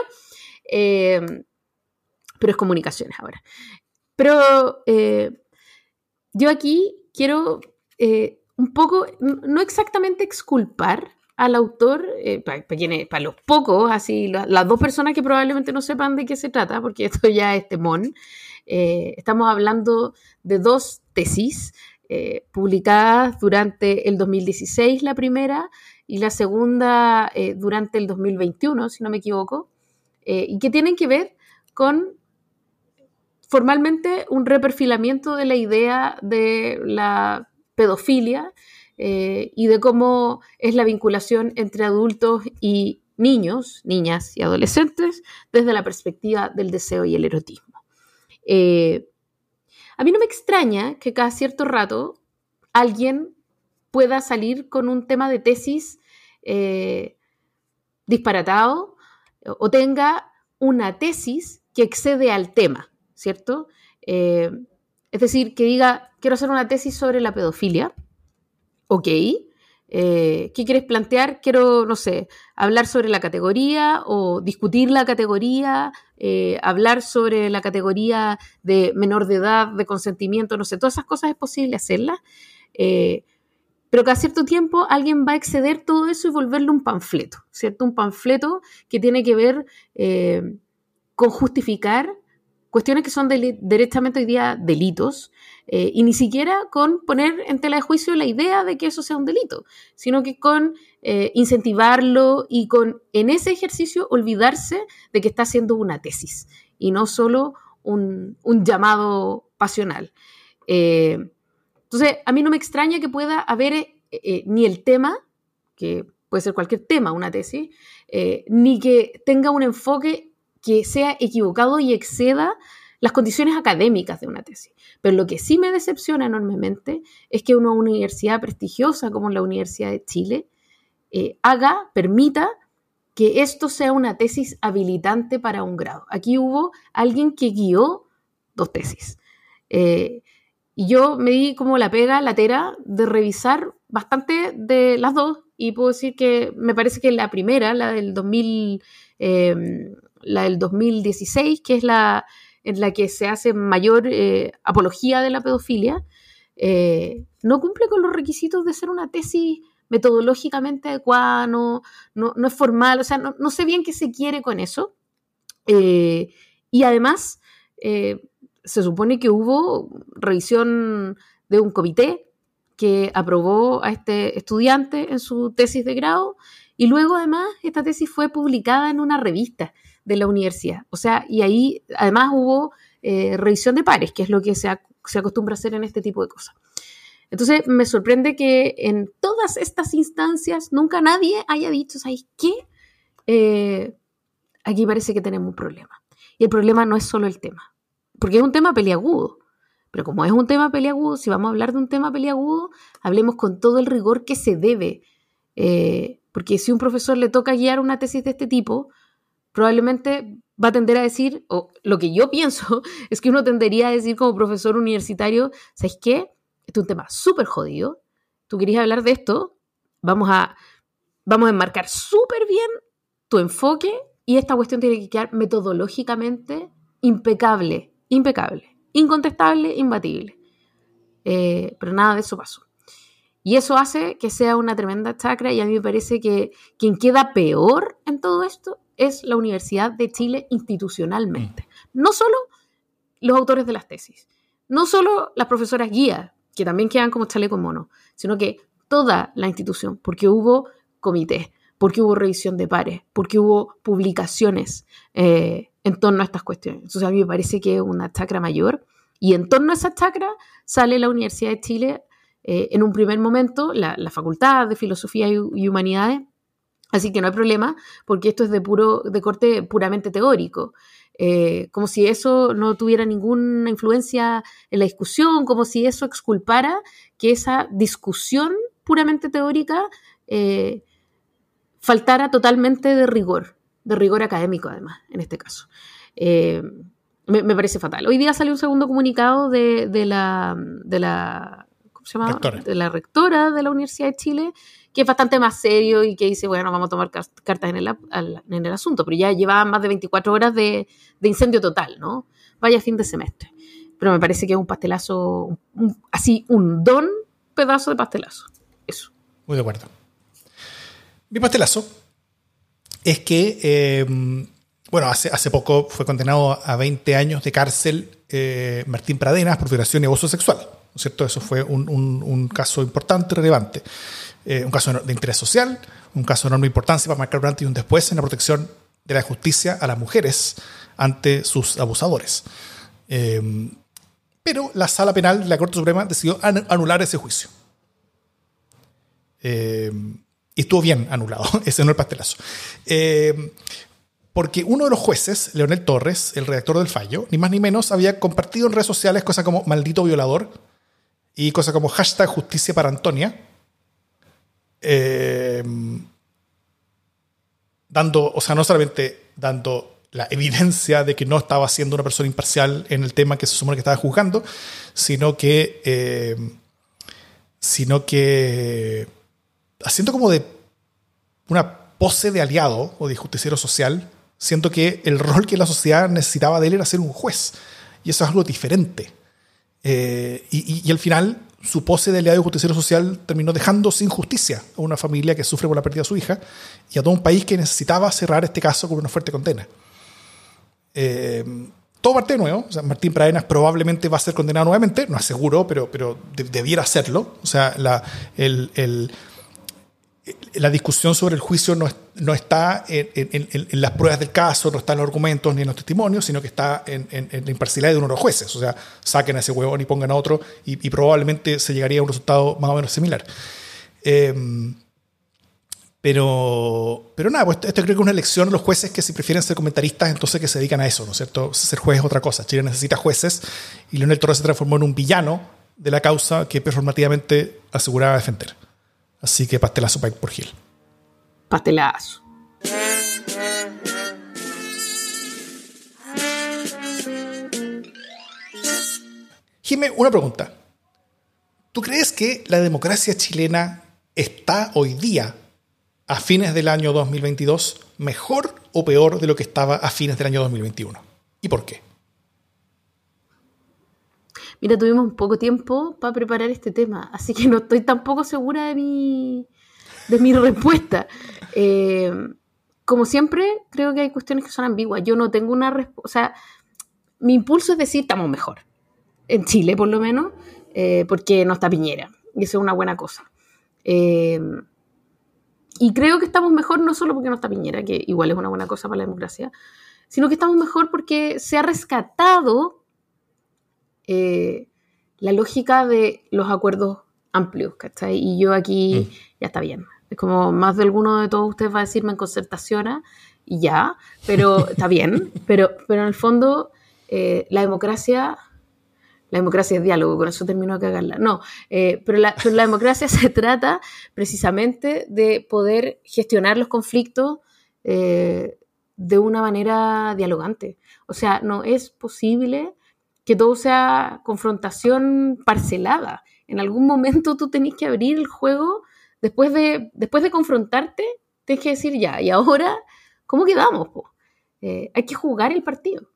B: pero es comunicaciones ahora. Pero eh, yo aquí quiero eh, un poco, no exactamente exculpar al autor, eh, para, para, los pocos, así, las dos personas que probablemente no sepan de qué se trata, porque esto ya es temón, estamos hablando de dos tesis publicadas durante el 2016, la primera, y la segunda durante el 2021, si no me equivoco, y que tienen que ver con formalmente un reperfilamiento de la idea de la pedofilia eh, y de cómo es la vinculación entre adultos y niños, niñas y adolescentes desde la perspectiva del deseo y el erotismo. Eh, a mí no me extraña que cada cierto rato alguien pueda salir con un tema de tesis eh, disparatado o tenga una tesis que excede al tema. ¿Cierto? Eh, es decir, que diga, quiero hacer una tesis sobre la pedofilia. Ok. Eh, ¿Qué quieres plantear? Quiero, no sé, hablar sobre la categoría o discutir la categoría, eh, hablar sobre la categoría de menor de edad, de consentimiento, no sé, todas esas cosas es posible hacerlas. pero cada cierto tiempo alguien va a exceder todo eso y volverlo un panfleto, ¿cierto? Un panfleto que tiene que ver con justificar cuestiones que son directamente hoy día delitos, eh, y ni siquiera con poner en tela de juicio la idea de que eso sea un delito, sino que con eh, incentivarlo y con en ese ejercicio olvidarse de que está haciendo una tesis y no solo un, llamado pasional. Eh, entonces, a mí no me extraña que pueda haber ni el tema, que puede ser cualquier tema, una tesis, ni que tenga un enfoque que sea equivocado y exceda las condiciones académicas de una tesis. Pero lo que sí me decepciona enormemente es que una universidad prestigiosa como la Universidad de Chile eh, haga, permita que esto sea una tesis habilitante para un grado. Aquí hubo alguien que guió dos tesis. Eh, y yo me di como la pega latera de revisar bastante de las dos y puedo decir que me parece que la primera, la del 2000, em, la del 2016, que es la en la que se hace mayor eh, apología de la pedofilia, eh, no cumple con los requisitos de ser una tesis metodológicamente adecuada, no, no, es formal, o sea, no, sé bien qué se quiere con eso. Eh, y además, se supone que hubo revisión de un comité que aprobó a este estudiante en su tesis de grado y luego además esta tesis fue publicada en una revista de la universidad. O sea, y ahí además hubo eh, revisión de pares, que es lo que se, acostumbra a hacer en este tipo de cosas. Entonces me sorprende que en todas estas instancias nunca nadie haya dicho, ¿sabes qué? Eh, aquí parece que tenemos un problema. Y el problema no es solo el tema, porque es un tema peliagudo. Pero como es un tema peliagudo, si vamos a hablar de un tema peliagudo, hablemos con todo el rigor que se debe. Eh, porque si un profesor le toca guiar una tesis de este tipo, probablemente va a tender a decir, o lo que yo pienso es que uno tendería a decir como profesor universitario, ¿sabes qué? Este es un tema súper jodido, tú querías hablar de esto, vamos a, vamos a enmarcar súper bien tu enfoque y esta cuestión tiene que quedar metodológicamente impecable, impecable, incontestable, imbatible. Eh, pero nada de eso pasó. Y eso hace que sea una tremenda chacra y a mí me parece que quien queda peor en todo esto es la Universidad de Chile institucionalmente. Mm. No solo los autores de las tesis, no solo las profesoras guías, que también quedan como chaleco mono, sino que toda la institución, porque hubo comités, porque hubo revisión de pares, porque hubo publicaciones eh, en torno a estas cuestiones. Entonces a mí me parece que es una chacra mayor y en torno a esa chacra sale la Universidad de Chile eh, en un primer momento, la, Facultad de Filosofía y Humanidades Así que no hay problema, porque esto es de, puro, de corte puramente teórico. Eh, como si eso no tuviera ninguna influencia en la discusión, como si eso exculpara que esa discusión puramente teórica eh, faltara totalmente de rigor, de rigor académico además, en este caso. Eh, me, parece fatal. Hoy día salió un segundo comunicado de, la, de la se llama? De la rectora de la Universidad de Chile, que es bastante más serio y que dice, bueno, vamos a tomar cartas en el, en el asunto, pero ya llevaban más de 24 horas de, incendio total, ¿no? Vaya fin de semestre. Pero me parece que es un pastelazo, así, un don pedazo de pastelazo. Eso.
A: Muy de acuerdo. Mi pastelazo es que, em, bueno, hace, hace poco fue condenado a 20 años de cárcel eh, Martín Pradenas por violación y abuso sexual. ¿no es cierto? Eso fue un, un caso importante, relevante. Eh, un caso de interés social, un caso de enorme importancia para marcar un antes y un después en la protección de la justicia a las mujeres ante sus abusadores. Eh, pero la sala penal de la Corte Suprema decidió anular ese juicio. Eh, y estuvo bien anulado, ese no el pastelazo. porque uno de los jueces, Leonel Torres, el redactor del fallo, ni más ni menos, había compartido en redes sociales cosas como maldito violador y cosas como hashtag justicia para Antonia, eh, dando, o sea, no solamente dando la evidencia de que no estaba siendo una persona imparcial en el tema que se supone que estaba juzgando, sino que, eh, sino que haciendo como de una pose de aliado o de justiciero social, siento que el rol que la sociedad necesitaba de él era ser un juez. Y eso es algo diferente. Eh, y, y, al final su pose de aliado y justiciero social terminó dejando sin justicia a una familia que sufre por la pérdida de su hija y a todo un país que necesitaba cerrar este caso con una fuerte condena. Eh, todo parte de nuevo. O sea, Martín Pradenas probablemente va a ser condenado nuevamente, no aseguro, pero, pero debiera hacerlo. O sea, la, el, la discusión sobre el juicio no, no está en, las pruebas del caso, no está en los argumentos ni en los testimonios, sino que está en, la imparcialidad de uno de los jueces. O sea, saquen a ese huevón y pongan a otro y, probablemente se llegaría a un resultado más o menos similar. Em, pero, pero nada, pues esto creo que es una elección de los jueces que si prefieren ser comentaristas, entonces que se dedican a eso, ¿no es cierto? Ser juez es otra cosa. Chile necesita jueces y Leonel Torres se transformó en un villano de la causa que performativamente aseguraba defender. Así que pastelazo para por Gil.
B: Pastelazo.
A: Jimé, una pregunta. ¿Tú crees que la democracia chilena está hoy día, a fines del año 2022, mejor o peor de lo que estaba a fines del año 2021? ¿Y por qué?
B: Mira, tuvimos poco tiempo para preparar este tema, así que no estoy tampoco segura de mi, de mi respuesta. Eh, como siempre, creo que hay cuestiones que son ambiguas. Yo no tengo una respuesta, o sea, mi impulso es decir, estamos mejor, en Chile por lo menos, eh, porque no está Piñera, y eso es una buena cosa. Eh, y creo que estamos mejor no solo porque no está Piñera, que igual es una buena cosa para la democracia, sino que estamos mejor porque se ha rescatado eh, la lógica de los acuerdos amplios, ¿cachai? Y yo aquí mm. ya está bien. Es como más de alguno de todos ustedes va a decirme en concertación y ya, pero está bien. Pero, pero en el fondo, eh, la democracia, la democracia es diálogo, con eso termino de cagarla. No, eh, pero, la, la democracia se trata precisamente de poder gestionar los conflictos de una manera dialogante. O sea, no es posible que todo sea confrontación parcelada. En algún momento tú tenés que abrir el juego, después de, después de confrontarte, tienes que decir ya, y ahora, ¿cómo quedamos? Eh, hay que jugar el partido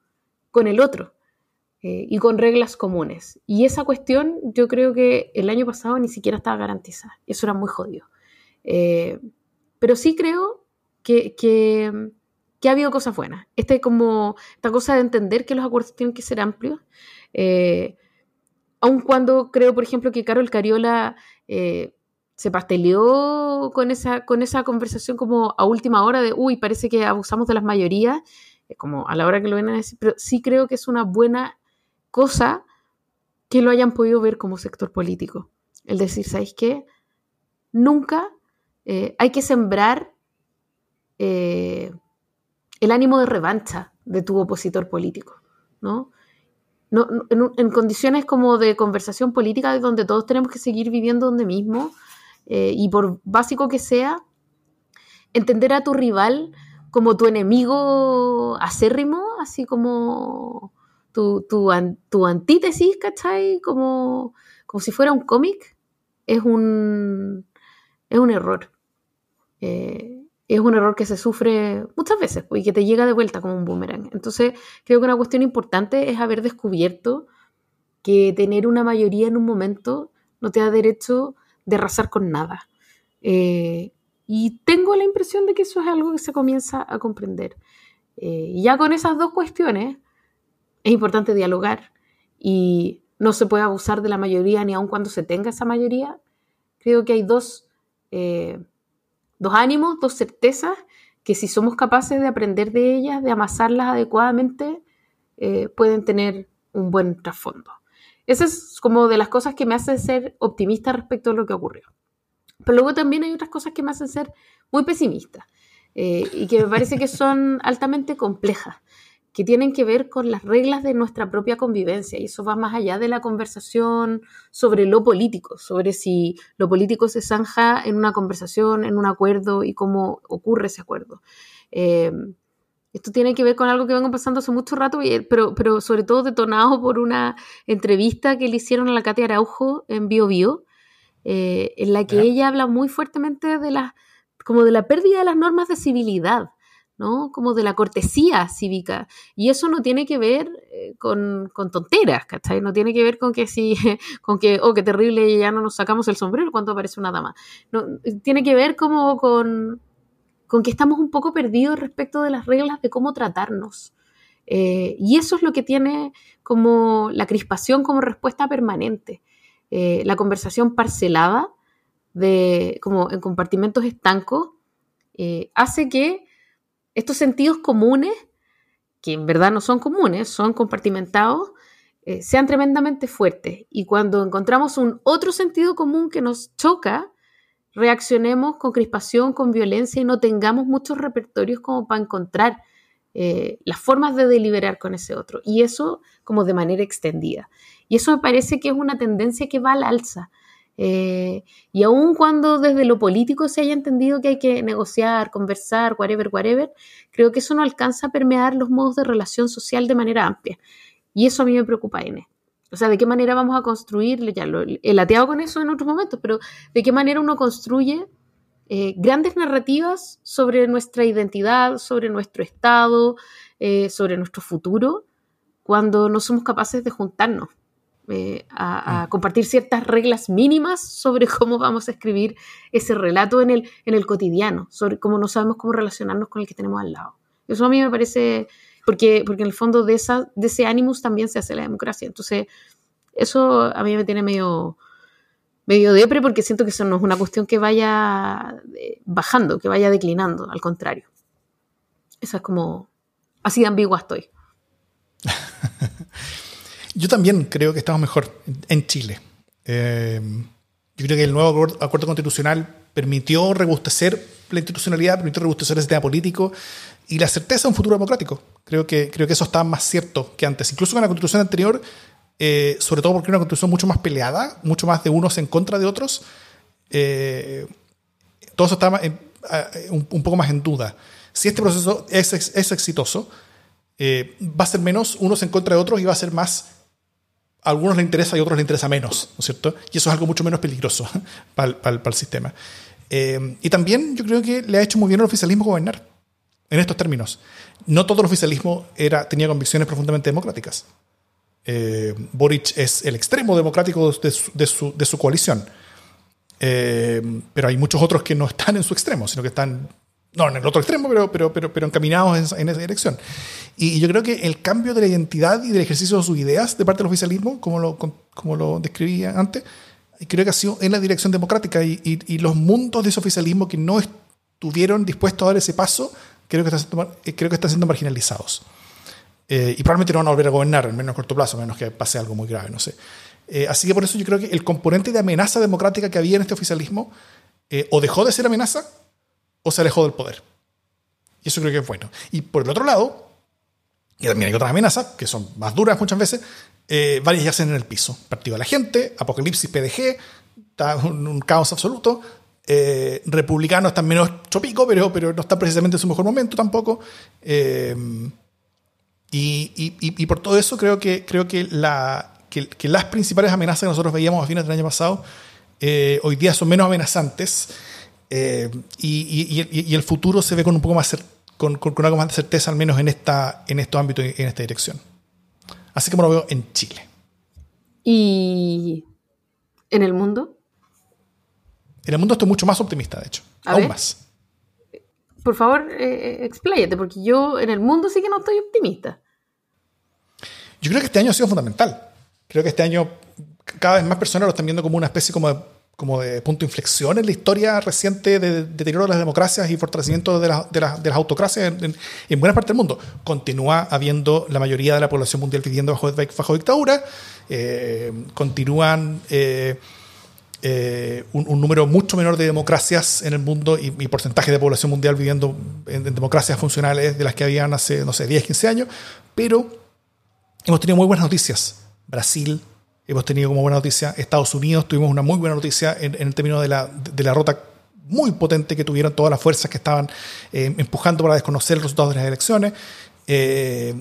B: con el otro eh, y con reglas comunes. Y esa cuestión yo creo que el año pasado ni siquiera estaba garantizada. Eso era muy jodido. Eh, pero sí creo que, que que ha habido cosas buenas. Este como, esta cosa de entender que los acuerdos tienen que ser amplios. Eh, aun cuando creo, por ejemplo, que Carol Cariola eh, se pasteleó con esa, con esa conversación como a última hora de, uy, parece que abusamos de las mayorías, como a la hora que lo ven a decir, pero sí creo que es una buena cosa que lo hayan podido ver como sector político. El decir, ¿sabéis qué? Nunca eh, hay que sembrar el ánimo de revancha de tu opositor político, ¿no? en, condiciones como de conversación política donde todos tenemos que seguir viviendo donde mismo eh, y por básico que sea, entender a tu rival como tu enemigo acérrimo, así como tu, tu, antítesis, ¿cachai? Como, como si fuera un cómic, es un, es un error. Eh, es un error que se sufre muchas veces pues, y que te llega de vuelta como un boomerang. Entonces, creo que una cuestión importante es haber descubierto que tener una mayoría en un momento no te da derecho de arrasar con nada. Eh, y tengo la impresión de que eso es algo que se comienza a comprender. Eh, ya con esas dos cuestiones es importante dialogar y no se puede abusar de la mayoría ni aun cuando se tenga esa mayoría. Creo que hay dos eh, dos ánimos, dos certezas, que si somos capaces de aprender de ellas, de amasarlas adecuadamente, eh, pueden tener un buen trasfondo. Esa es como de las cosas que me hacen ser optimista respecto a lo que ocurrió. Pero luego también hay otras cosas que me hacen ser muy pesimista eh, y que me parece que son altamente complejas que tienen que ver con las reglas de nuestra propia convivencia. Y eso va más allá de la conversación sobre lo político, sobre si lo político se zanja en una conversación, en un acuerdo y cómo ocurre ese acuerdo. Eh, esto tiene que ver con algo que vengo pasando hace mucho rato, pero, pero sobre todo detonado por una entrevista que le hicieron a la Katia Araujo en Bio Bio, eh, en la que ella habla muy fuertemente de la, como de la pérdida de las normas de civilidad. ¿No? Como de la cortesía cívica. Y eso no tiene que ver eh, con, tonteras, ¿cachai? No tiene que ver con que si, con que, oh, qué terrible, ya no nos sacamos el sombrero cuando aparece una dama. No, tiene que ver como con, con que estamos un poco perdidos respecto de las reglas de cómo tratarnos. Eh, y eso es lo que tiene como la crispación como respuesta permanente. Eh, la conversación parcelada de, como en compartimentos estancos hace que estos sentidos comunes, que en verdad no son comunes, son compartimentados, eh, sean tremendamente fuertes. Y cuando encontramos un otro sentido común que nos choca, reaccionemos con crispación, con violencia y no tengamos muchos repertorios como para encontrar eh, las formas de deliberar con ese otro. Y eso como de manera extendida. Y eso me parece que es una tendencia que va al alza. Eh, y aun cuando desde lo político se haya entendido que hay que negociar, conversar, whatever, whatever, creo que eso no alcanza a permear los modos de relación social de manera amplia. Y eso a mí me preocupa, N. O sea, ¿de qué manera vamos a construir, ya lo he lateado con eso en otros momentos, pero ¿de qué manera uno construye eh, grandes narrativas sobre nuestra identidad, sobre nuestro estado, eh, sobre nuestro futuro, cuando no somos capaces de juntarnos? Eh, a, mm. compartir ciertas reglas mínimas sobre cómo vamos a escribir ese relato en el, en el cotidiano, sobre cómo no sabemos cómo relacionarnos con el que tenemos al lado. Eso a mí me parece, porque, porque en el fondo de, esa, de ese ánimos también se hace la democracia. Entonces, eso a mí me tiene medio, medio depre porque siento que eso no es una cuestión que vaya eh, bajando, que vaya declinando, al contrario. Esa es como, así de ambigua estoy.
A: Yo también creo que estamos mejor en Chile. Eh, yo creo que el nuevo acuerdo constitucional permitió rebustecer la institucionalidad, permitió rebustecer el sistema político y la certeza de un futuro democrático. Creo que, creo que eso está más cierto que antes. Incluso con la constitución anterior, eh, sobre todo porque era una constitución mucho más peleada, mucho más de unos en contra de otros, eh, todo eso estaba un, poco más en duda. Si este proceso es, es exitoso, va a ser menos unos en contra de otros y va a ser más a algunos les interesa y a otros les interesa menos, ¿no es cierto? Y eso es algo mucho menos peligroso para, el sistema. Eh, y también yo creo que le ha hecho muy bien al oficialismo gobernar, en estos términos. No todo el oficialismo era, tenía convicciones profundamente democráticas. Eh, Boric es el extremo democrático de su, coalición. Eh, pero hay muchos otros que no están en su extremo, sino que están no en el otro extremo, pero, pero, pero, pero encaminados en, esa dirección. Y, yo creo que el cambio de la identidad y del ejercicio de sus ideas de parte del oficialismo, como lo, como lo describía antes, creo que ha sido en la dirección democrática y, y, los mundos de ese oficialismo que no estuvieron dispuestos a dar ese paso, creo que, creo que están siendo marginalizados. Eh, y probablemente no van a volver a gobernar, al menos a corto plazo, a menos que pase algo muy grave, no sé. Eh, así que por eso yo creo que el componente de amenaza democrática que había en este oficialismo eh, o dejó de ser amenaza o se alejó del poder. Y eso creo que es bueno. Y por el otro lado, y también hay otras amenazas, que son más duras muchas veces, eh, varias yacen en el piso. Partido de la gente, Apocalipsis PDG, está un, caos absoluto. Eh, republicanos están menos chopico, pero, pero no están precisamente en su mejor momento tampoco. Eh, y, por todo eso creo que, creo que, la, que, las principales amenazas que nosotros veíamos a fines del año pasado hoy día son menos amenazantes. Eh, y, el futuro se ve con un poco más con, con, algo más de certeza, al menos en, esta, en estos ámbitos y en esta dirección. Así como lo veo en Chile.
B: ¿Y en el mundo?
A: En el mundo estoy mucho más optimista, de hecho. aún más.
B: Por favor, eh, eh, expláyate, porque yo en el mundo sí que no estoy optimista.
A: Yo creo que este año ha sido fundamental. Creo que este año cada vez más personas lo están viendo como una especie como de como de punto de inflexión en la historia reciente de, deterioro de las democracias y fortalecimiento de, de, las autocracias en, buena parte del mundo. Continúa habiendo la mayoría de la población mundial viviendo bajo, bajo dictadura, eh, continúan eh, eh, un, número mucho menor de democracias en el mundo y, porcentaje de población mundial viviendo en, en, democracias funcionales de las que habían hace, no sé, 10, 15 años, pero hemos tenido muy buenas noticias. Brasil, hemos tenido como buena noticia Estados Unidos, tuvimos una muy buena noticia en, el término de la, de la rota muy potente que tuvieron todas las fuerzas que estaban eh, empujando para desconocer los resultados de las elecciones. Eh,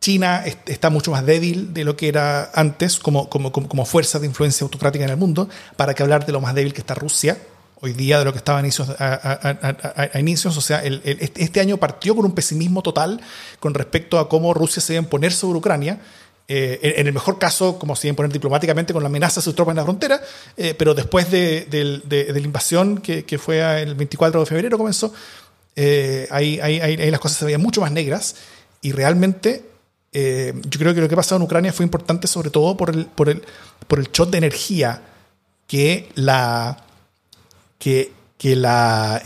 A: China está mucho más débil de lo que era antes como, como, como, fuerza de influencia autocrática en el mundo, para que hablar de lo más débil que está Rusia, hoy día de lo que estaba a inicios. O sea, este, este año partió con un pesimismo total con respecto a cómo Rusia se iba a imponer sobre Ucrania eh, en el mejor caso, como si poner diplomáticamente, con la amenaza de sus tropas en la frontera, eh, pero después de, la invasión que, fue el 24 de febrero comenzó, eh, ahí, ahí, las cosas se veían mucho más negras y realmente yo creo que lo que ha pasado en Ucrania fue importante sobre todo por el, por el, por el shot de energía que la... que, que la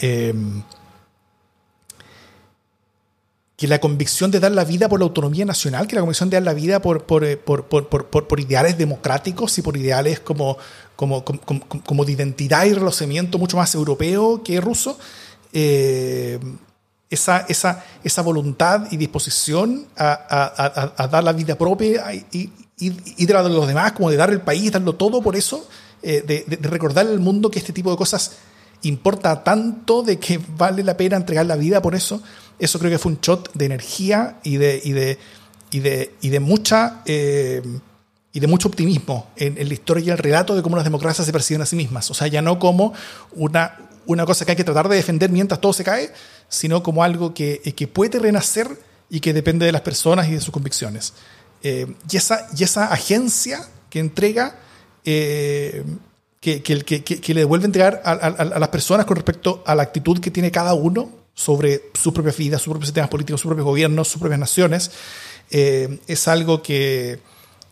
A: que la convicción de dar la vida por la autonomía nacional, que la convicción de dar la vida por, por, eh, por, por ideales democráticos y por ideales como, como, como, como, de identidad y relocamiento mucho más europeo que ruso, eh, esa, esa, esa, voluntad y disposición a, a, dar la vida propia y, y, y, de la de los demás, como de dar el país, darlo todo por eso, eh, de, de, recordar al mundo que este tipo de cosas importa tanto de que vale la pena entregar la vida por eso, eso creo que fue un shot de energía y de, y de, y de, y de mucha, eh, y de mucho optimismo en, la historia y el relato de cómo las democracias se perciben a sí mismas. O sea, ya no como una, una cosa que hay que tratar de defender mientras todo se cae, sino como algo que, que puede renacer y que depende de las personas y de sus convicciones. Eh, y, esa, y esa agencia que entrega, eh, que, que, que, le devuelve entregar a, a, las personas con respecto a la actitud que tiene cada uno sobre sus propias vidas, sus propios sistemas políticos, sus propios gobiernos, sus propias naciones, eh, es algo que,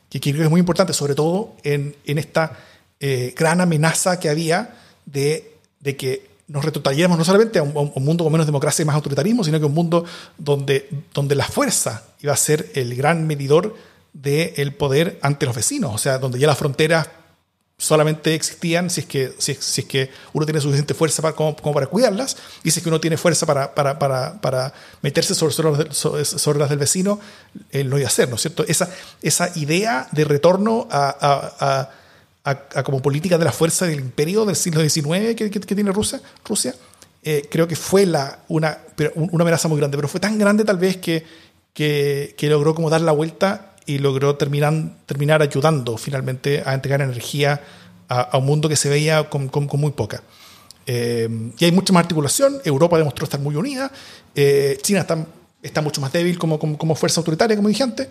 A: que, creo que es muy importante, sobre todo en, en esta gran amenaza que había de, de que nos retrotrayéramos no solamente a un, mundo con menos democracia y más autoritarismo, sino que un mundo donde, donde la fuerza iba a ser el gran medidor del poder ante los vecinos, o sea, donde ya las fronteras solamente existían si es que, si, es que uno tiene suficiente fuerza para, para cuidarlas, y si es que uno tiene fuerza para, para, para, para meterse sobre, sobre, las del vecino, él lo iba a hacer, ¿no es cierto? Esa, esa idea de retorno a a, como política de la fuerza del imperio del siglo XIX que, que, tiene Rusia, Rusia eh, creo que fue la, una, una amenaza muy grande, pero fue tan grande tal vez que, que, logró como dar la vuelta y logró terminar, terminar ayudando finalmente a entregar energía a, un mundo que se veía con, muy poca. Eh, y hay mucha más articulación, Europa demostró estar muy unida, eh, China está, está mucho más débil como, como, fuerza autoritaria, como dije antes.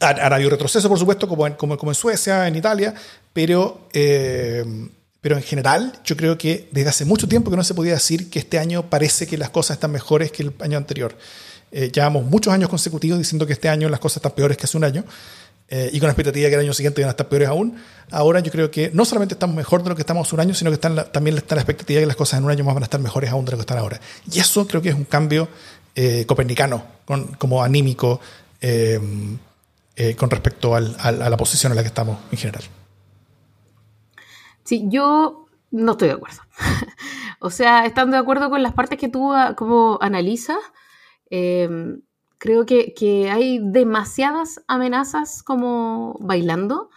A: Han, habido retroceso, por supuesto, como en, como en Suecia, en Italia, pero, eh, pero en general yo creo que desde hace mucho tiempo que no se podía decir que este año parece que las cosas están mejores que el año anterior. Eh, llevamos muchos años consecutivos diciendo que este año las cosas están peores que hace un año eh, y con la expectativa de que el año siguiente van a estar peores aún. Ahora yo creo que no solamente estamos mejor de lo que estamos hace un año, sino que están también está la expectativa de que las cosas en un año más van a estar mejores aún de lo que están ahora. Y eso creo que es un cambio copernicano, como anímico. Eh, con respecto a la posición en la que estamos en general.
B: Sí, yo no estoy de acuerdo. o sea, estando de acuerdo con las partes que tú ah, como analizas, em, creo que, hay demasiadas amenazas como bailando,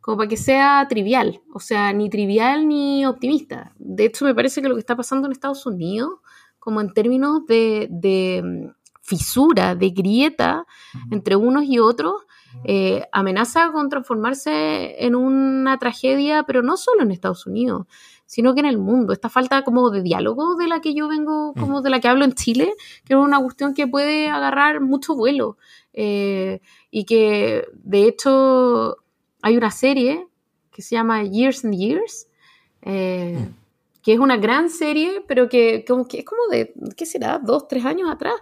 B: como para que sea trivial, o sea, ni trivial ni optimista. De hecho, me parece que lo que está pasando en Estados Unidos, como en términos de, de mm, fisura, de grieta entre unos y otros, eh, amenaza con transformarse en una tragedia, pero no solo en Estados Unidos, sino que en el mundo. Esta falta como de diálogo de la que yo vengo, mm. como de la que hablo en Chile, que es una cuestión que puede agarrar mucho vuelo. Eh, y que de hecho hay una serie que se llama Years and Years, eh, mm. que es una gran serie, pero que, como que es como de, ¿qué será? Dos, tres años atrás.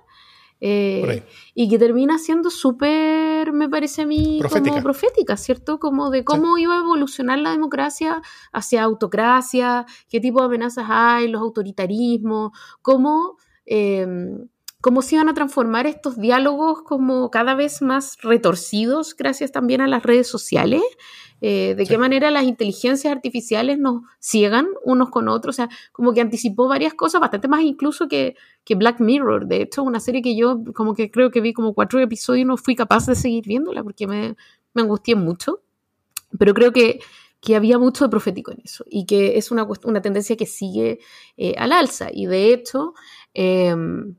B: Eh, y que termina siendo súper, me parece a mí, profética. como profética, ¿cierto? Como de cómo iba a evolucionar la democracia hacia autocracia, qué tipo de amenazas hay, los autoritarismos, cómo, em, cómo se iban a transformar estos diálogos como cada vez más retorcidos gracias también a las redes sociales. Eh, de qué manera las inteligencias artificiales nos ciegan unos con otros, o sea, como que anticipó varias cosas, bastante más incluso que, que Black Mirror, de hecho, una serie que yo como que creo que vi como cuatro episodios y no fui capaz de seguir viéndola porque me, me angustié mucho, pero creo que, que había mucho de profético en eso y que es una, una tendencia que sigue eh, al alza. Y de hecho, em,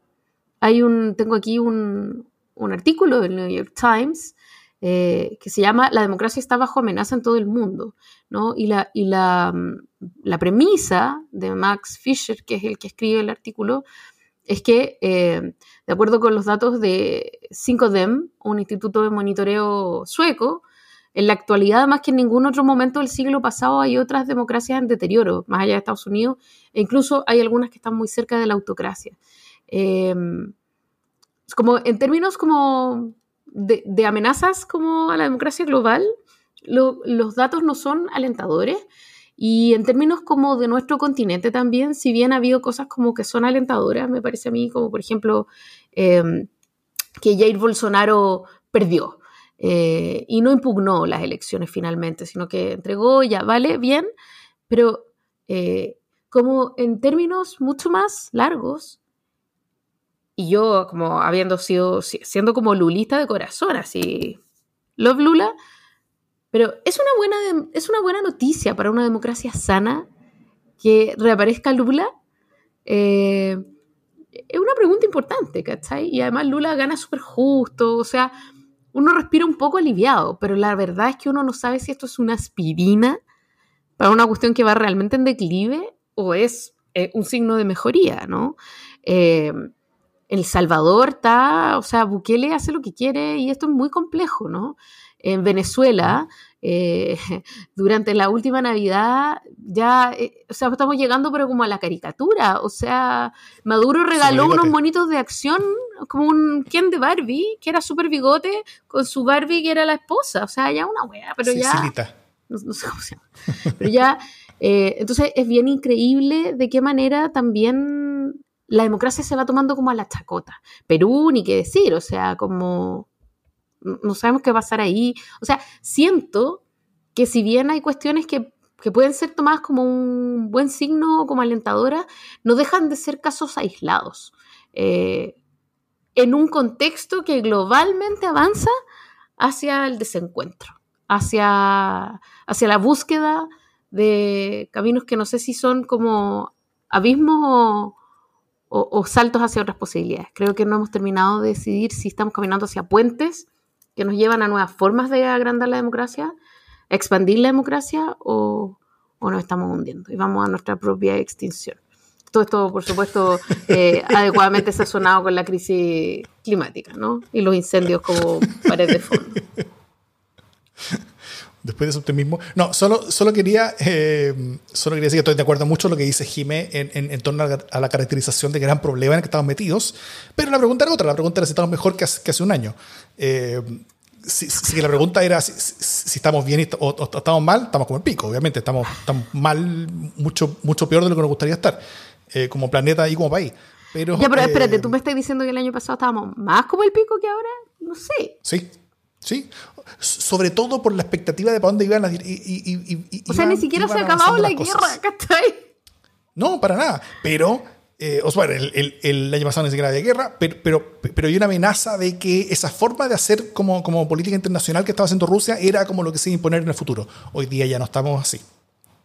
B: hay un, tengo aquí un, artículo del New York Times eh, que se llama La democracia está bajo amenaza en todo el mundo, ¿no? Y la, y la, mm, premisa de Max Fischer, que es el que escribe el artículo, es que, eh, de acuerdo con los datos de 5DEM, un instituto de monitoreo sueco, en la actualidad, más que en ningún otro momento del siglo pasado, hay otras democracias en deterioro, más allá de Estados Unidos, e incluso hay algunas que están muy cerca de la autocracia. Eh, como en términos como de, amenazas como a la democracia global, los datos no son alentadores. Y en términos como de nuestro continente también, si bien ha habido cosas como que son alentadoras, me parece a mí, como por ejemplo em, que Jair Bolsonaro perdió eh, y no impugnó las elecciones finalmente, sino que entregó, ya vale, bien, pero eh, como en términos mucho más largos, y yo, como habiendo sido, siendo como lulista de corazón, así, love Lula, pero es una buena, es una buena noticia para una democracia sana que reaparezca Lula. Eh, es una pregunta importante, ¿cachai? Y además Lula gana súper justo, o sea, uno respira un poco aliviado, pero la verdad es que uno no sabe si esto es una aspirina para una cuestión que va realmente en declive o es eh, un signo de mejoría, ¿no? Eh, el Salvador está, o sea, Bukele hace lo que quiere y esto es muy complejo, ¿no? En Venezuela, eh, durante la última Navidad, ya, o sea, estamos llegando pero como a la caricatura, o sea, Maduro regaló unos monitos de acción como un Ken de Barbie, que era súper bigote, con su Barbie que era la esposa, o sea, ya una wea, pero ya... No, no, sé cómo se llama. Pero ya, entonces es bien increíble de qué manera también la democracia se va tomando como a la chacota. Perú, ni qué decir, o sea, como no sabemos qué va a pasar ahí. O sea, siento que si bien hay cuestiones que, pueden ser tomadas como un buen signo, como alentadoras, no dejan de ser casos aislados. Eh, en un contexto que globalmente avanza hacia el desencuentro, hacia, hacia la búsqueda de caminos que no sé si son como abismos o, o, saltos hacia otras posibilidades. Creo que no hemos terminado de decidir si estamos caminando hacia puentes que nos llevan a nuevas formas de agrandar la democracia, expandir la democracia o, nos estamos hundiendo y vamos a nuestra propia extinción. Todo esto, por supuesto, eh, adecuadamente sazonado con la crisis climática ¿no? y los incendios como pared de fondo
A: después de ese optimismo. No, solo, solo, quería, eh, solo quería decir que estoy de acuerdo mucho con lo que dice Jimé en, en, torno a la caracterización de gran problema en el que estamos metidos. Pero la pregunta era otra, la pregunta era si estamos mejor que hace, un año. Eh, si, la pregunta era si, estamos bien o, estamos mal, estamos como el pico, obviamente. Estamos, estamos mal, mucho, mucho peor de lo que nos gustaría estar, eh, como planeta y como país. Pero,
B: ya, pero espérate, ¿tú me estás diciendo que el año pasado estábamos más como el pico que ahora? No sé.
A: Sí, sí sobre todo por la expectativa de para dónde iban a ir.
B: Y, o sea, ni siquiera se ha acabado la guerra, acá
A: No, para nada. Pero, eh, o sea, el, el, año pasado ni siquiera había guerra, pero, pero, pero, hay una amenaza de que esa forma de hacer como, como política internacional que estaba haciendo Rusia era como lo que se iba a imponer en el futuro. Hoy día ya no estamos así.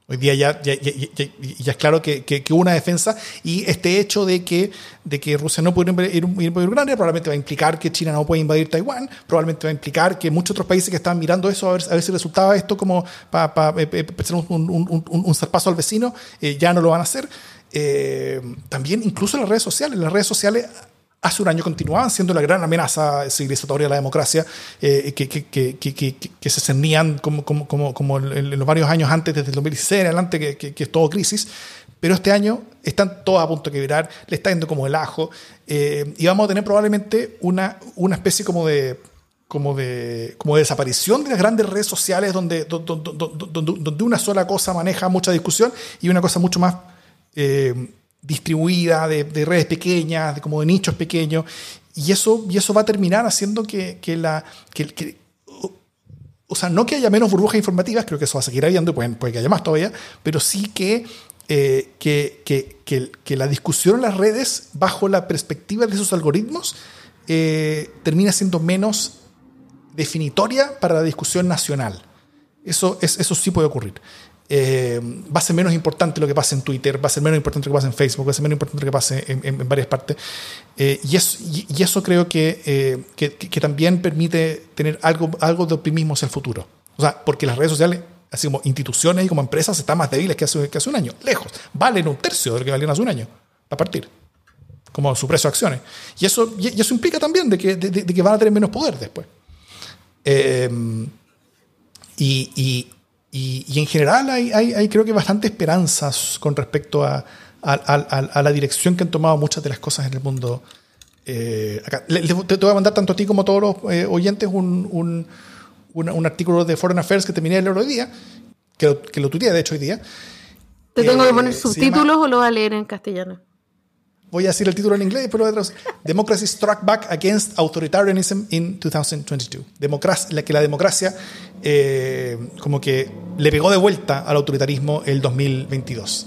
A: Hoy día ya, ya, es claro que, que, hubo una defensa y este hecho de que, de que Rusia no puede ir, ir por Ucrania probablemente va a implicar que China no puede invadir Taiwán, probablemente va a implicar que muchos otros países que estaban mirando eso a ver, a ver si resultaba esto como para pa, eh, eh, hacer un, un, un, zarpazo al vecino, eh, ya no lo van a hacer. también incluso en las redes sociales, las redes sociales hace un año continuaban siendo la gran amenaza civilizatoria de la democracia eh, que, que, que, que, se cernían como, como, como, en, los varios años antes, desde el 2016 en adelante, que, es todo crisis. Pero este año están todos a punto de quebrar, le está yendo como el ajo, eh, y vamos a tener probablemente una, una especie como de, como de, como de desaparición de las grandes redes sociales donde, donde, donde, una sola cosa maneja mucha discusión y una cosa mucho más... Eh, distribuida, de, redes pequeñas, de, como de nichos pequeños, y eso, y eso va a terminar haciendo que, la... Que, o sea, no que haya menos burbujas informativas, creo que eso va a seguir habiendo, puede, puede que haya más todavía, pero sí que, eh, que, que, la discusión en las redes, bajo la perspectiva de esos algoritmos, eh, termina siendo menos definitoria para la discusión nacional. Eso, es, eso sí puede ocurrir. Eh, va a ser menos importante lo que pase en Twitter, va a ser menos importante lo que pase en Facebook, va a ser menos importante lo que pase en, varias partes. Eh, y, eso, y, creo eh, que, que, también permite tener algo, algo de optimismo hacia el futuro. O sea, porque las redes sociales, así como instituciones y como empresas, están más débiles que hace, un año, lejos. Valen un tercio de lo que valían hace un año, a partir como su precio de acciones. Y eso, y eso implica también de que, de, que van a tener menos poder después. y, y, en general hay, hay, creo que bastante esperanzas con respecto a, a, la dirección que han tomado muchas de las cosas en el mundo. Eh, acá. te, voy a mandar tanto a ti como a todos los eh, oyentes un, un, un, artículo de Foreign Affairs que terminé de leer hoy día, que lo, que lo tuiteé de hecho hoy día.
B: ¿Te tengo que eh, poner subtítulos o lo voy a leer en castellano?
A: Voy a decir el título en inglés, pero Democracy Struck Back Against Authoritarianism in 2022. Democracia, la que la democracia eh, como que le pegó de vuelta al autoritarismo el 2022.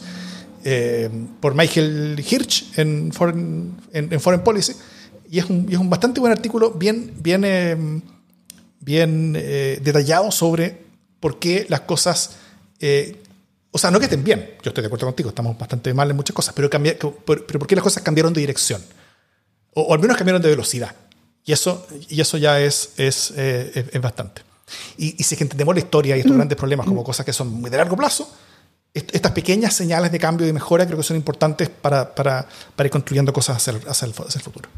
A: Eh, por Michael Hirsch en Foreign, en, Foreign Policy. Y es, un, es, un, bastante buen artículo, bien, bien, eh, bien detallado sobre por qué las cosas o sea, no que estén bien, yo estoy de acuerdo contigo, estamos bastante mal en muchas cosas, pero, pero ¿por qué las cosas cambiaron de dirección? O, al menos cambiaron de velocidad. Y eso, y eso ya es, es, eh, es bastante. Y, y, si es que entendemos la historia y estos grandes problemas como cosas que son muy de largo plazo, estas pequeñas señales de cambio y de mejora creo que son importantes para, para, para ir construyendo cosas hacia el, hacia, el, hacia el, futuro.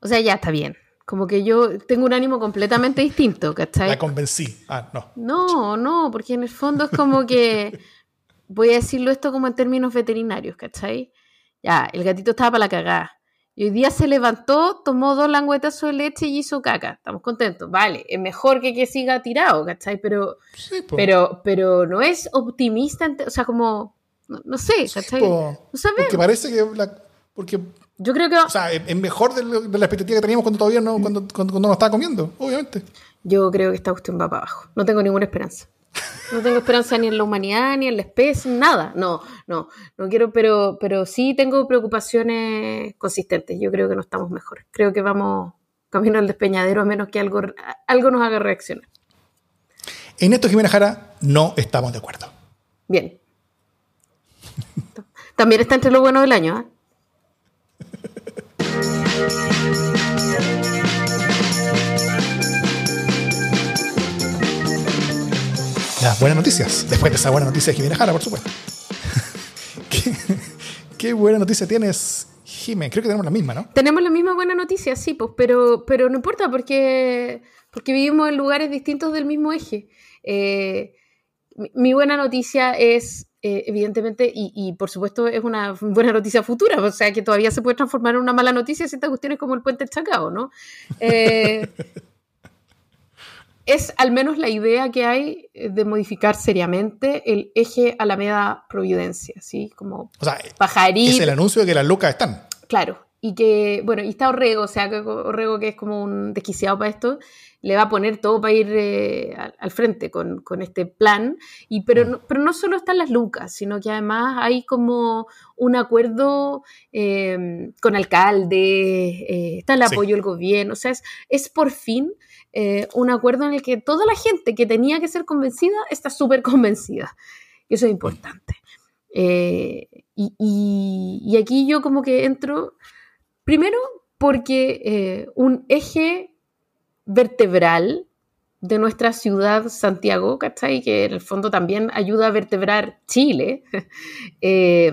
B: O sea, ya está bien. Como que yo tengo un ánimo completamente distinto, ¿cachai?
A: La convencí. Ah, no.
B: No, no, porque en el fondo es como que, voy a decirlo esto como en términos veterinarios, ¿cachai? Ya, el gatito estaba para la cagada. Y hoy día se levantó, tomó dos languetazos de leche y hizo caca. Estamos contentos. Vale, es mejor que que siga tirado, ¿cachai? Pero, sí, pero, pero no es optimista, o sea, como, no, no sé, ¿cachai? Sí, no
A: sabemos. Porque parece que, la, porque
B: yo creo que.
A: O sea, es mejor de, de, la expectativa que teníamos cuando todavía no, cuando, cuando, cuando nos estaba comiendo, obviamente.
B: Yo creo que esta cuestión va para abajo. No tengo ninguna esperanza. No tengo esperanza ni en la humanidad, ni en la especie, nada. No, no, no quiero, pero, pero sí tengo preocupaciones consistentes. Yo creo que no estamos mejor. Creo que vamos camino al despeñadero a menos que algo, algo nos haga reaccionar.
A: En esto, Jimena Jara, no estamos de acuerdo.
B: Bien. También está entre lo bueno del año, ¿eh?
A: Las buenas noticias. Después de esa buena noticia de Jimena Jara, por supuesto. ¿Qué, buena noticia tienes, Jimena? Creo que tenemos la misma, ¿no?
B: Tenemos la misma buena noticia, sí, pues, pero, pero no importa porque, porque vivimos en lugares distintos del mismo eje. Eh, mi, buena noticia es, eh, evidentemente, y, y, por supuesto es una buena noticia futura, o sea que todavía se puede transformar en una mala noticia si estas cuestiones como el puente Chacao, ¿no? Eh, es al menos la idea que hay eh, de modificar seriamente el eje Alameda-Providencia, ¿sí? Como
A: o sea, Es el anuncio de que las lucas están.
B: Claro, y que, bueno, y está Orrego, o sea, que Orrego que es como un desquiciado para esto, le va a poner todo para ir eh, al, frente con, con, este plan, y, pero, mm. no, pero no solo están las lucas, sino que además hay como un acuerdo eh, con alcalde, está el apoyo sí. del gobierno, o sea, es, es por fin eh, un acuerdo en el que toda la gente que tenía que ser convencida está súper convencida. Eso es importante. Eh, y, aquí yo como que entro, primero porque eh, un eje vertebral de nuestra ciudad Santiago, ¿cachai? Que en el fondo también ayuda a vertebrar Chile, es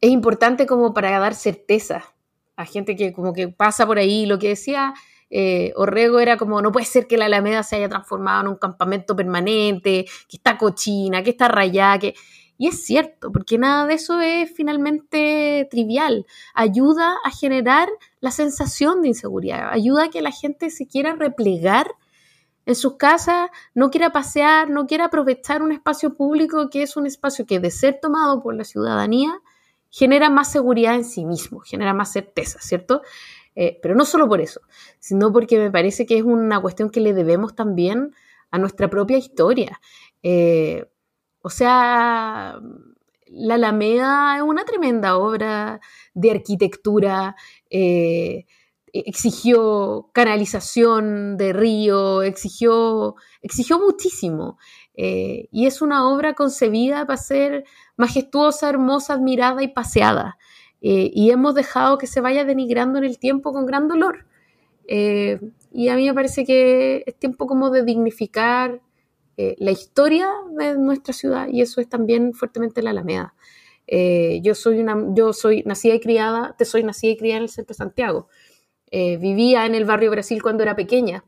B: importante como para dar certeza a gente que como que pasa por ahí, lo que decía eh, Orrego era como, no puede ser que la Alameda se haya transformado en un campamento permanente, que está cochina, que está rayada, que... Y es cierto, porque nada de eso es finalmente trivial. Ayuda a generar la sensación de inseguridad, ayuda a que la gente se quiera replegar en sus casas, no quiera pasear, no quiera aprovechar un espacio público que es un espacio que de ser tomado por la ciudadanía genera más seguridad en sí mismo, genera más certeza, ¿cierto? Eh, pero no solo por eso, sino porque me parece que es una cuestión que le debemos también a nuestra propia historia. Eh, o sea, la Alameda es una tremenda obra de arquitectura, eh, exigió canalización de río, exigió, exigió muchísimo. Y es una obra concebida para ser majestuosa, hermosa, admirada y paseada. Eh, y hemos dejado que se vaya denigrando en el tiempo con gran dolor. Eh, y a mí me parece que es tiempo como de dignificar eh, la historia de nuestra ciudad y eso es también fuertemente la Alameda. yo soy una, yo soy nacida y criada, te soy nacida y criada en el centro de Santiago. vivía en el barrio Brasil cuando era pequeña.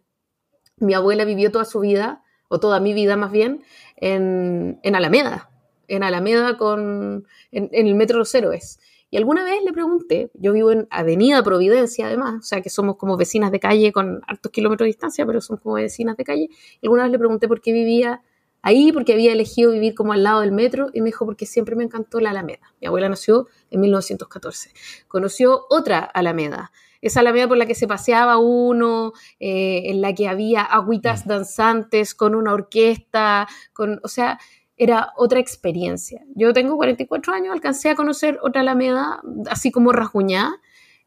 B: Mi abuela vivió toda su vida, o toda mi vida más bien, en, en Alameda, en Alameda con, en, en el Metro Los Héroes. Y alguna vez le pregunté, yo vivo en Avenida Providencia además, o sea que somos como vecinas de calle con hartos kilómetros de distancia, pero somos como vecinas de calle. Y alguna vez le pregunté por qué vivía ahí, porque había elegido vivir como al lado del metro, y me dijo porque siempre me encantó la Alameda. Mi abuela nació en 1914. Conoció otra Alameda, esa Alameda por la que se paseaba uno, eh, en la que había agüitas mm. danzantes con una orquesta, con, o sea, era otra experiencia. Yo tengo 44 años, alcancé a conocer otra Alameda, así como rasguñada,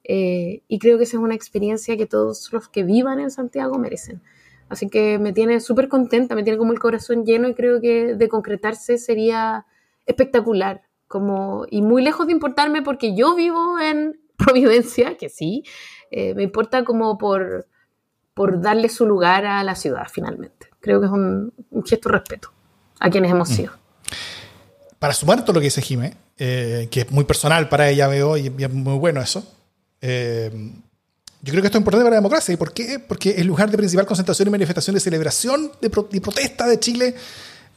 B: eh, y creo que esa es una experiencia que todos los que vivan en Santiago merecen. Así que me tiene súper contenta, me tiene como el corazón lleno y creo que de concretarse sería espectacular. Como, y muy lejos de importarme porque yo vivo en Providencia, que sí, eh, me importa como por, por darle su lugar a la ciudad finalmente. Creo que es un, de respeto a quienes hemos mm. sido.
A: Para sumar todo lo que dice Jimé, eh, que es muy personal para ella, veo, y es muy bueno eso. Eh, yo creo que esto es importante para la democracia. ¿Y por qué? Porque el lugar de principal concentración y manifestación de celebración de y protesta de Chile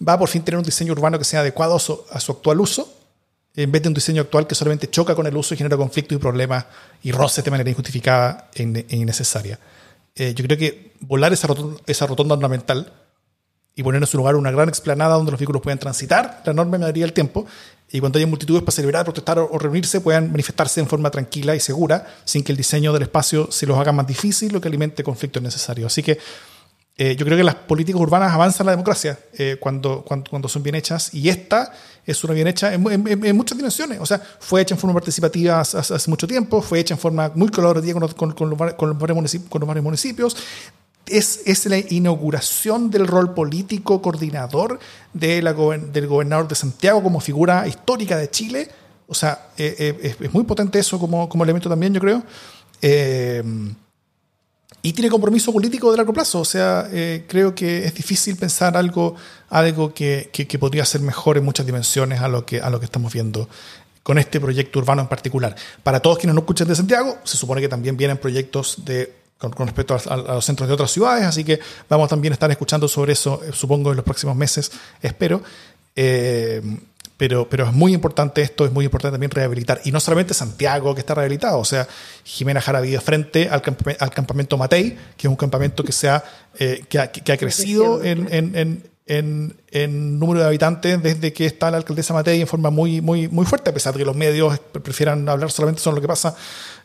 A: va por fin tener un diseño urbano que sea adecuado a su, actual uso, en vez de un diseño actual que solamente choca con el uso y genera conflictos y problemas y roces de manera injustificada e, innecesaria. Eh, yo creo que volar esa rotonda, esa rotonda ornamental y poner en su lugar una gran explanada donde los vehículos puedan transitar, la norma me daría el tiempo, y cuando haya multitudes para celebrar, protestar o reunirse, puedan manifestarse en forma tranquila y segura, sin que el diseño del espacio se los haga más difícil o que alimente conflictos necesarios. Así que eh, yo creo que las políticas urbanas avanzan la democracia eh, cuando, cuando, son bien hechas y esta es una bien hecha en, muchas dimensiones. O sea, fue hecha en forma participativa hace, mucho tiempo, fue hecha en forma muy colaborativa con, con, los, varios municipios, Es, es, la inauguración del rol político coordinador de la, del gobernador de Santiago como figura histórica de Chile. O sea, eh, es, muy potente eso como, como elemento también, yo creo y tiene compromiso político de largo plazo. O sea, eh, creo que es difícil pensar algo, algo que, que, podría ser mejor en muchas dimensiones a lo, que, a lo que estamos viendo con este proyecto urbano en particular. Para todos quienes no escuchan de Santiago, se supone que también vienen proyectos de, con, respecto a, los centros de otras ciudades, así que vamos también a estar escuchando sobre eso, eh, supongo, en los próximos meses, espero. Eh, pero, pero es muy importante esto, es muy importante también rehabilitar. Y no solamente Santiago que está rehabilitado, o sea, Jimena Jara vive frente al, al, campamento Matei, que es un campamento que, se ha, eh, que, ha, que, ha, crecido en, en, en, en, número de habitantes desde que está la alcaldesa Matei en forma muy, muy, muy fuerte, a pesar de que los medios prefieran hablar solamente sobre lo que pasa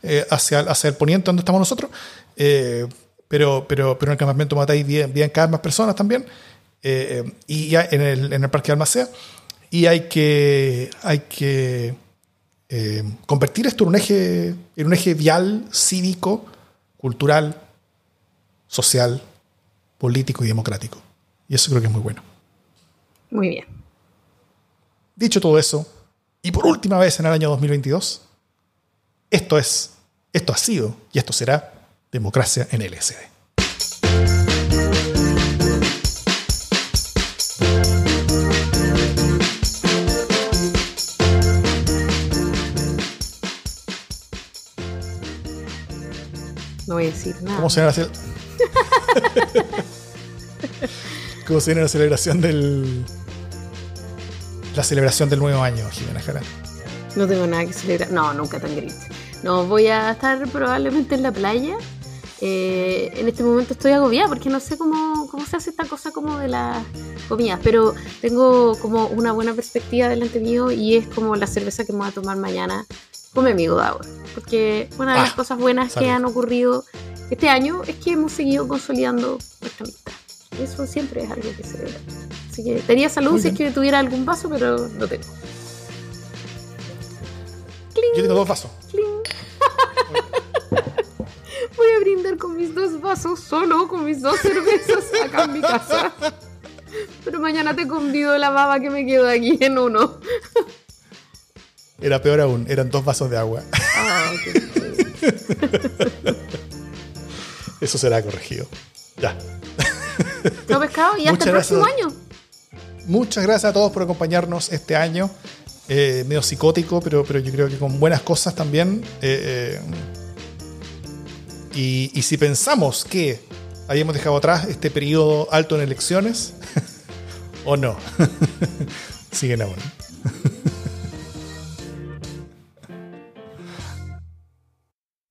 A: eh, hacia, hacia el poniente donde estamos nosotros. Eh, pero, pero, pero en el campamento Matei viven, cada vez más personas también. y ya en el, en el Parque de Almacea y hay que, hay que eh, convertir esto en un, eje, en un eje vial, cívico, cultural, social, político y democrático. Y eso creo que es muy bueno.
B: Muy bien.
A: Dicho todo eso, y por última vez en el año 2022, esto es, esto ha sido y esto será democracia en LSD.
B: No voy a decir nada.
A: ¿Cómo se llama la, ¿Cómo se llama la celebración del. La celebración del nuevo año, Jimena Jara?
B: No tengo nada que celebrar. No, nunca tan gris. No, voy a estar probablemente en la playa. Eh, en este momento estoy agobiada porque no sé cómo, cómo se hace esta cosa como de las comidas, pero tengo como una buena perspectiva delante mío y es como la cerveza que me voy a tomar mañana con mi amigo Davor. Porque una de las ah, cosas buenas que han ocurrido este año es que hemos seguido consolidando nuestra amistad. Eso siempre es algo que celebrar. Así que tenía salud si es que tuviera algún vaso, pero no tengo.
A: Yo tengo dos vasos.
B: Voy a brindar con mis dos vasos, solo con mis dos cervezas acá en mi casa. Pero mañana te convido la baba que me quedo aquí en uno.
A: Era peor aún, eran dos vasos de agua. Ah, Eso será corregido. Ya.
B: No pescado y hasta el próximo año.
A: Muchas gracias a todos por acompañarnos este año. Eh, medio psicótico, pero, pero yo creo que con buenas cosas también. Eh, eh, y, y, si pensamos que habíamos dejado atrás este periodo alto en elecciones, o no, siguen aún.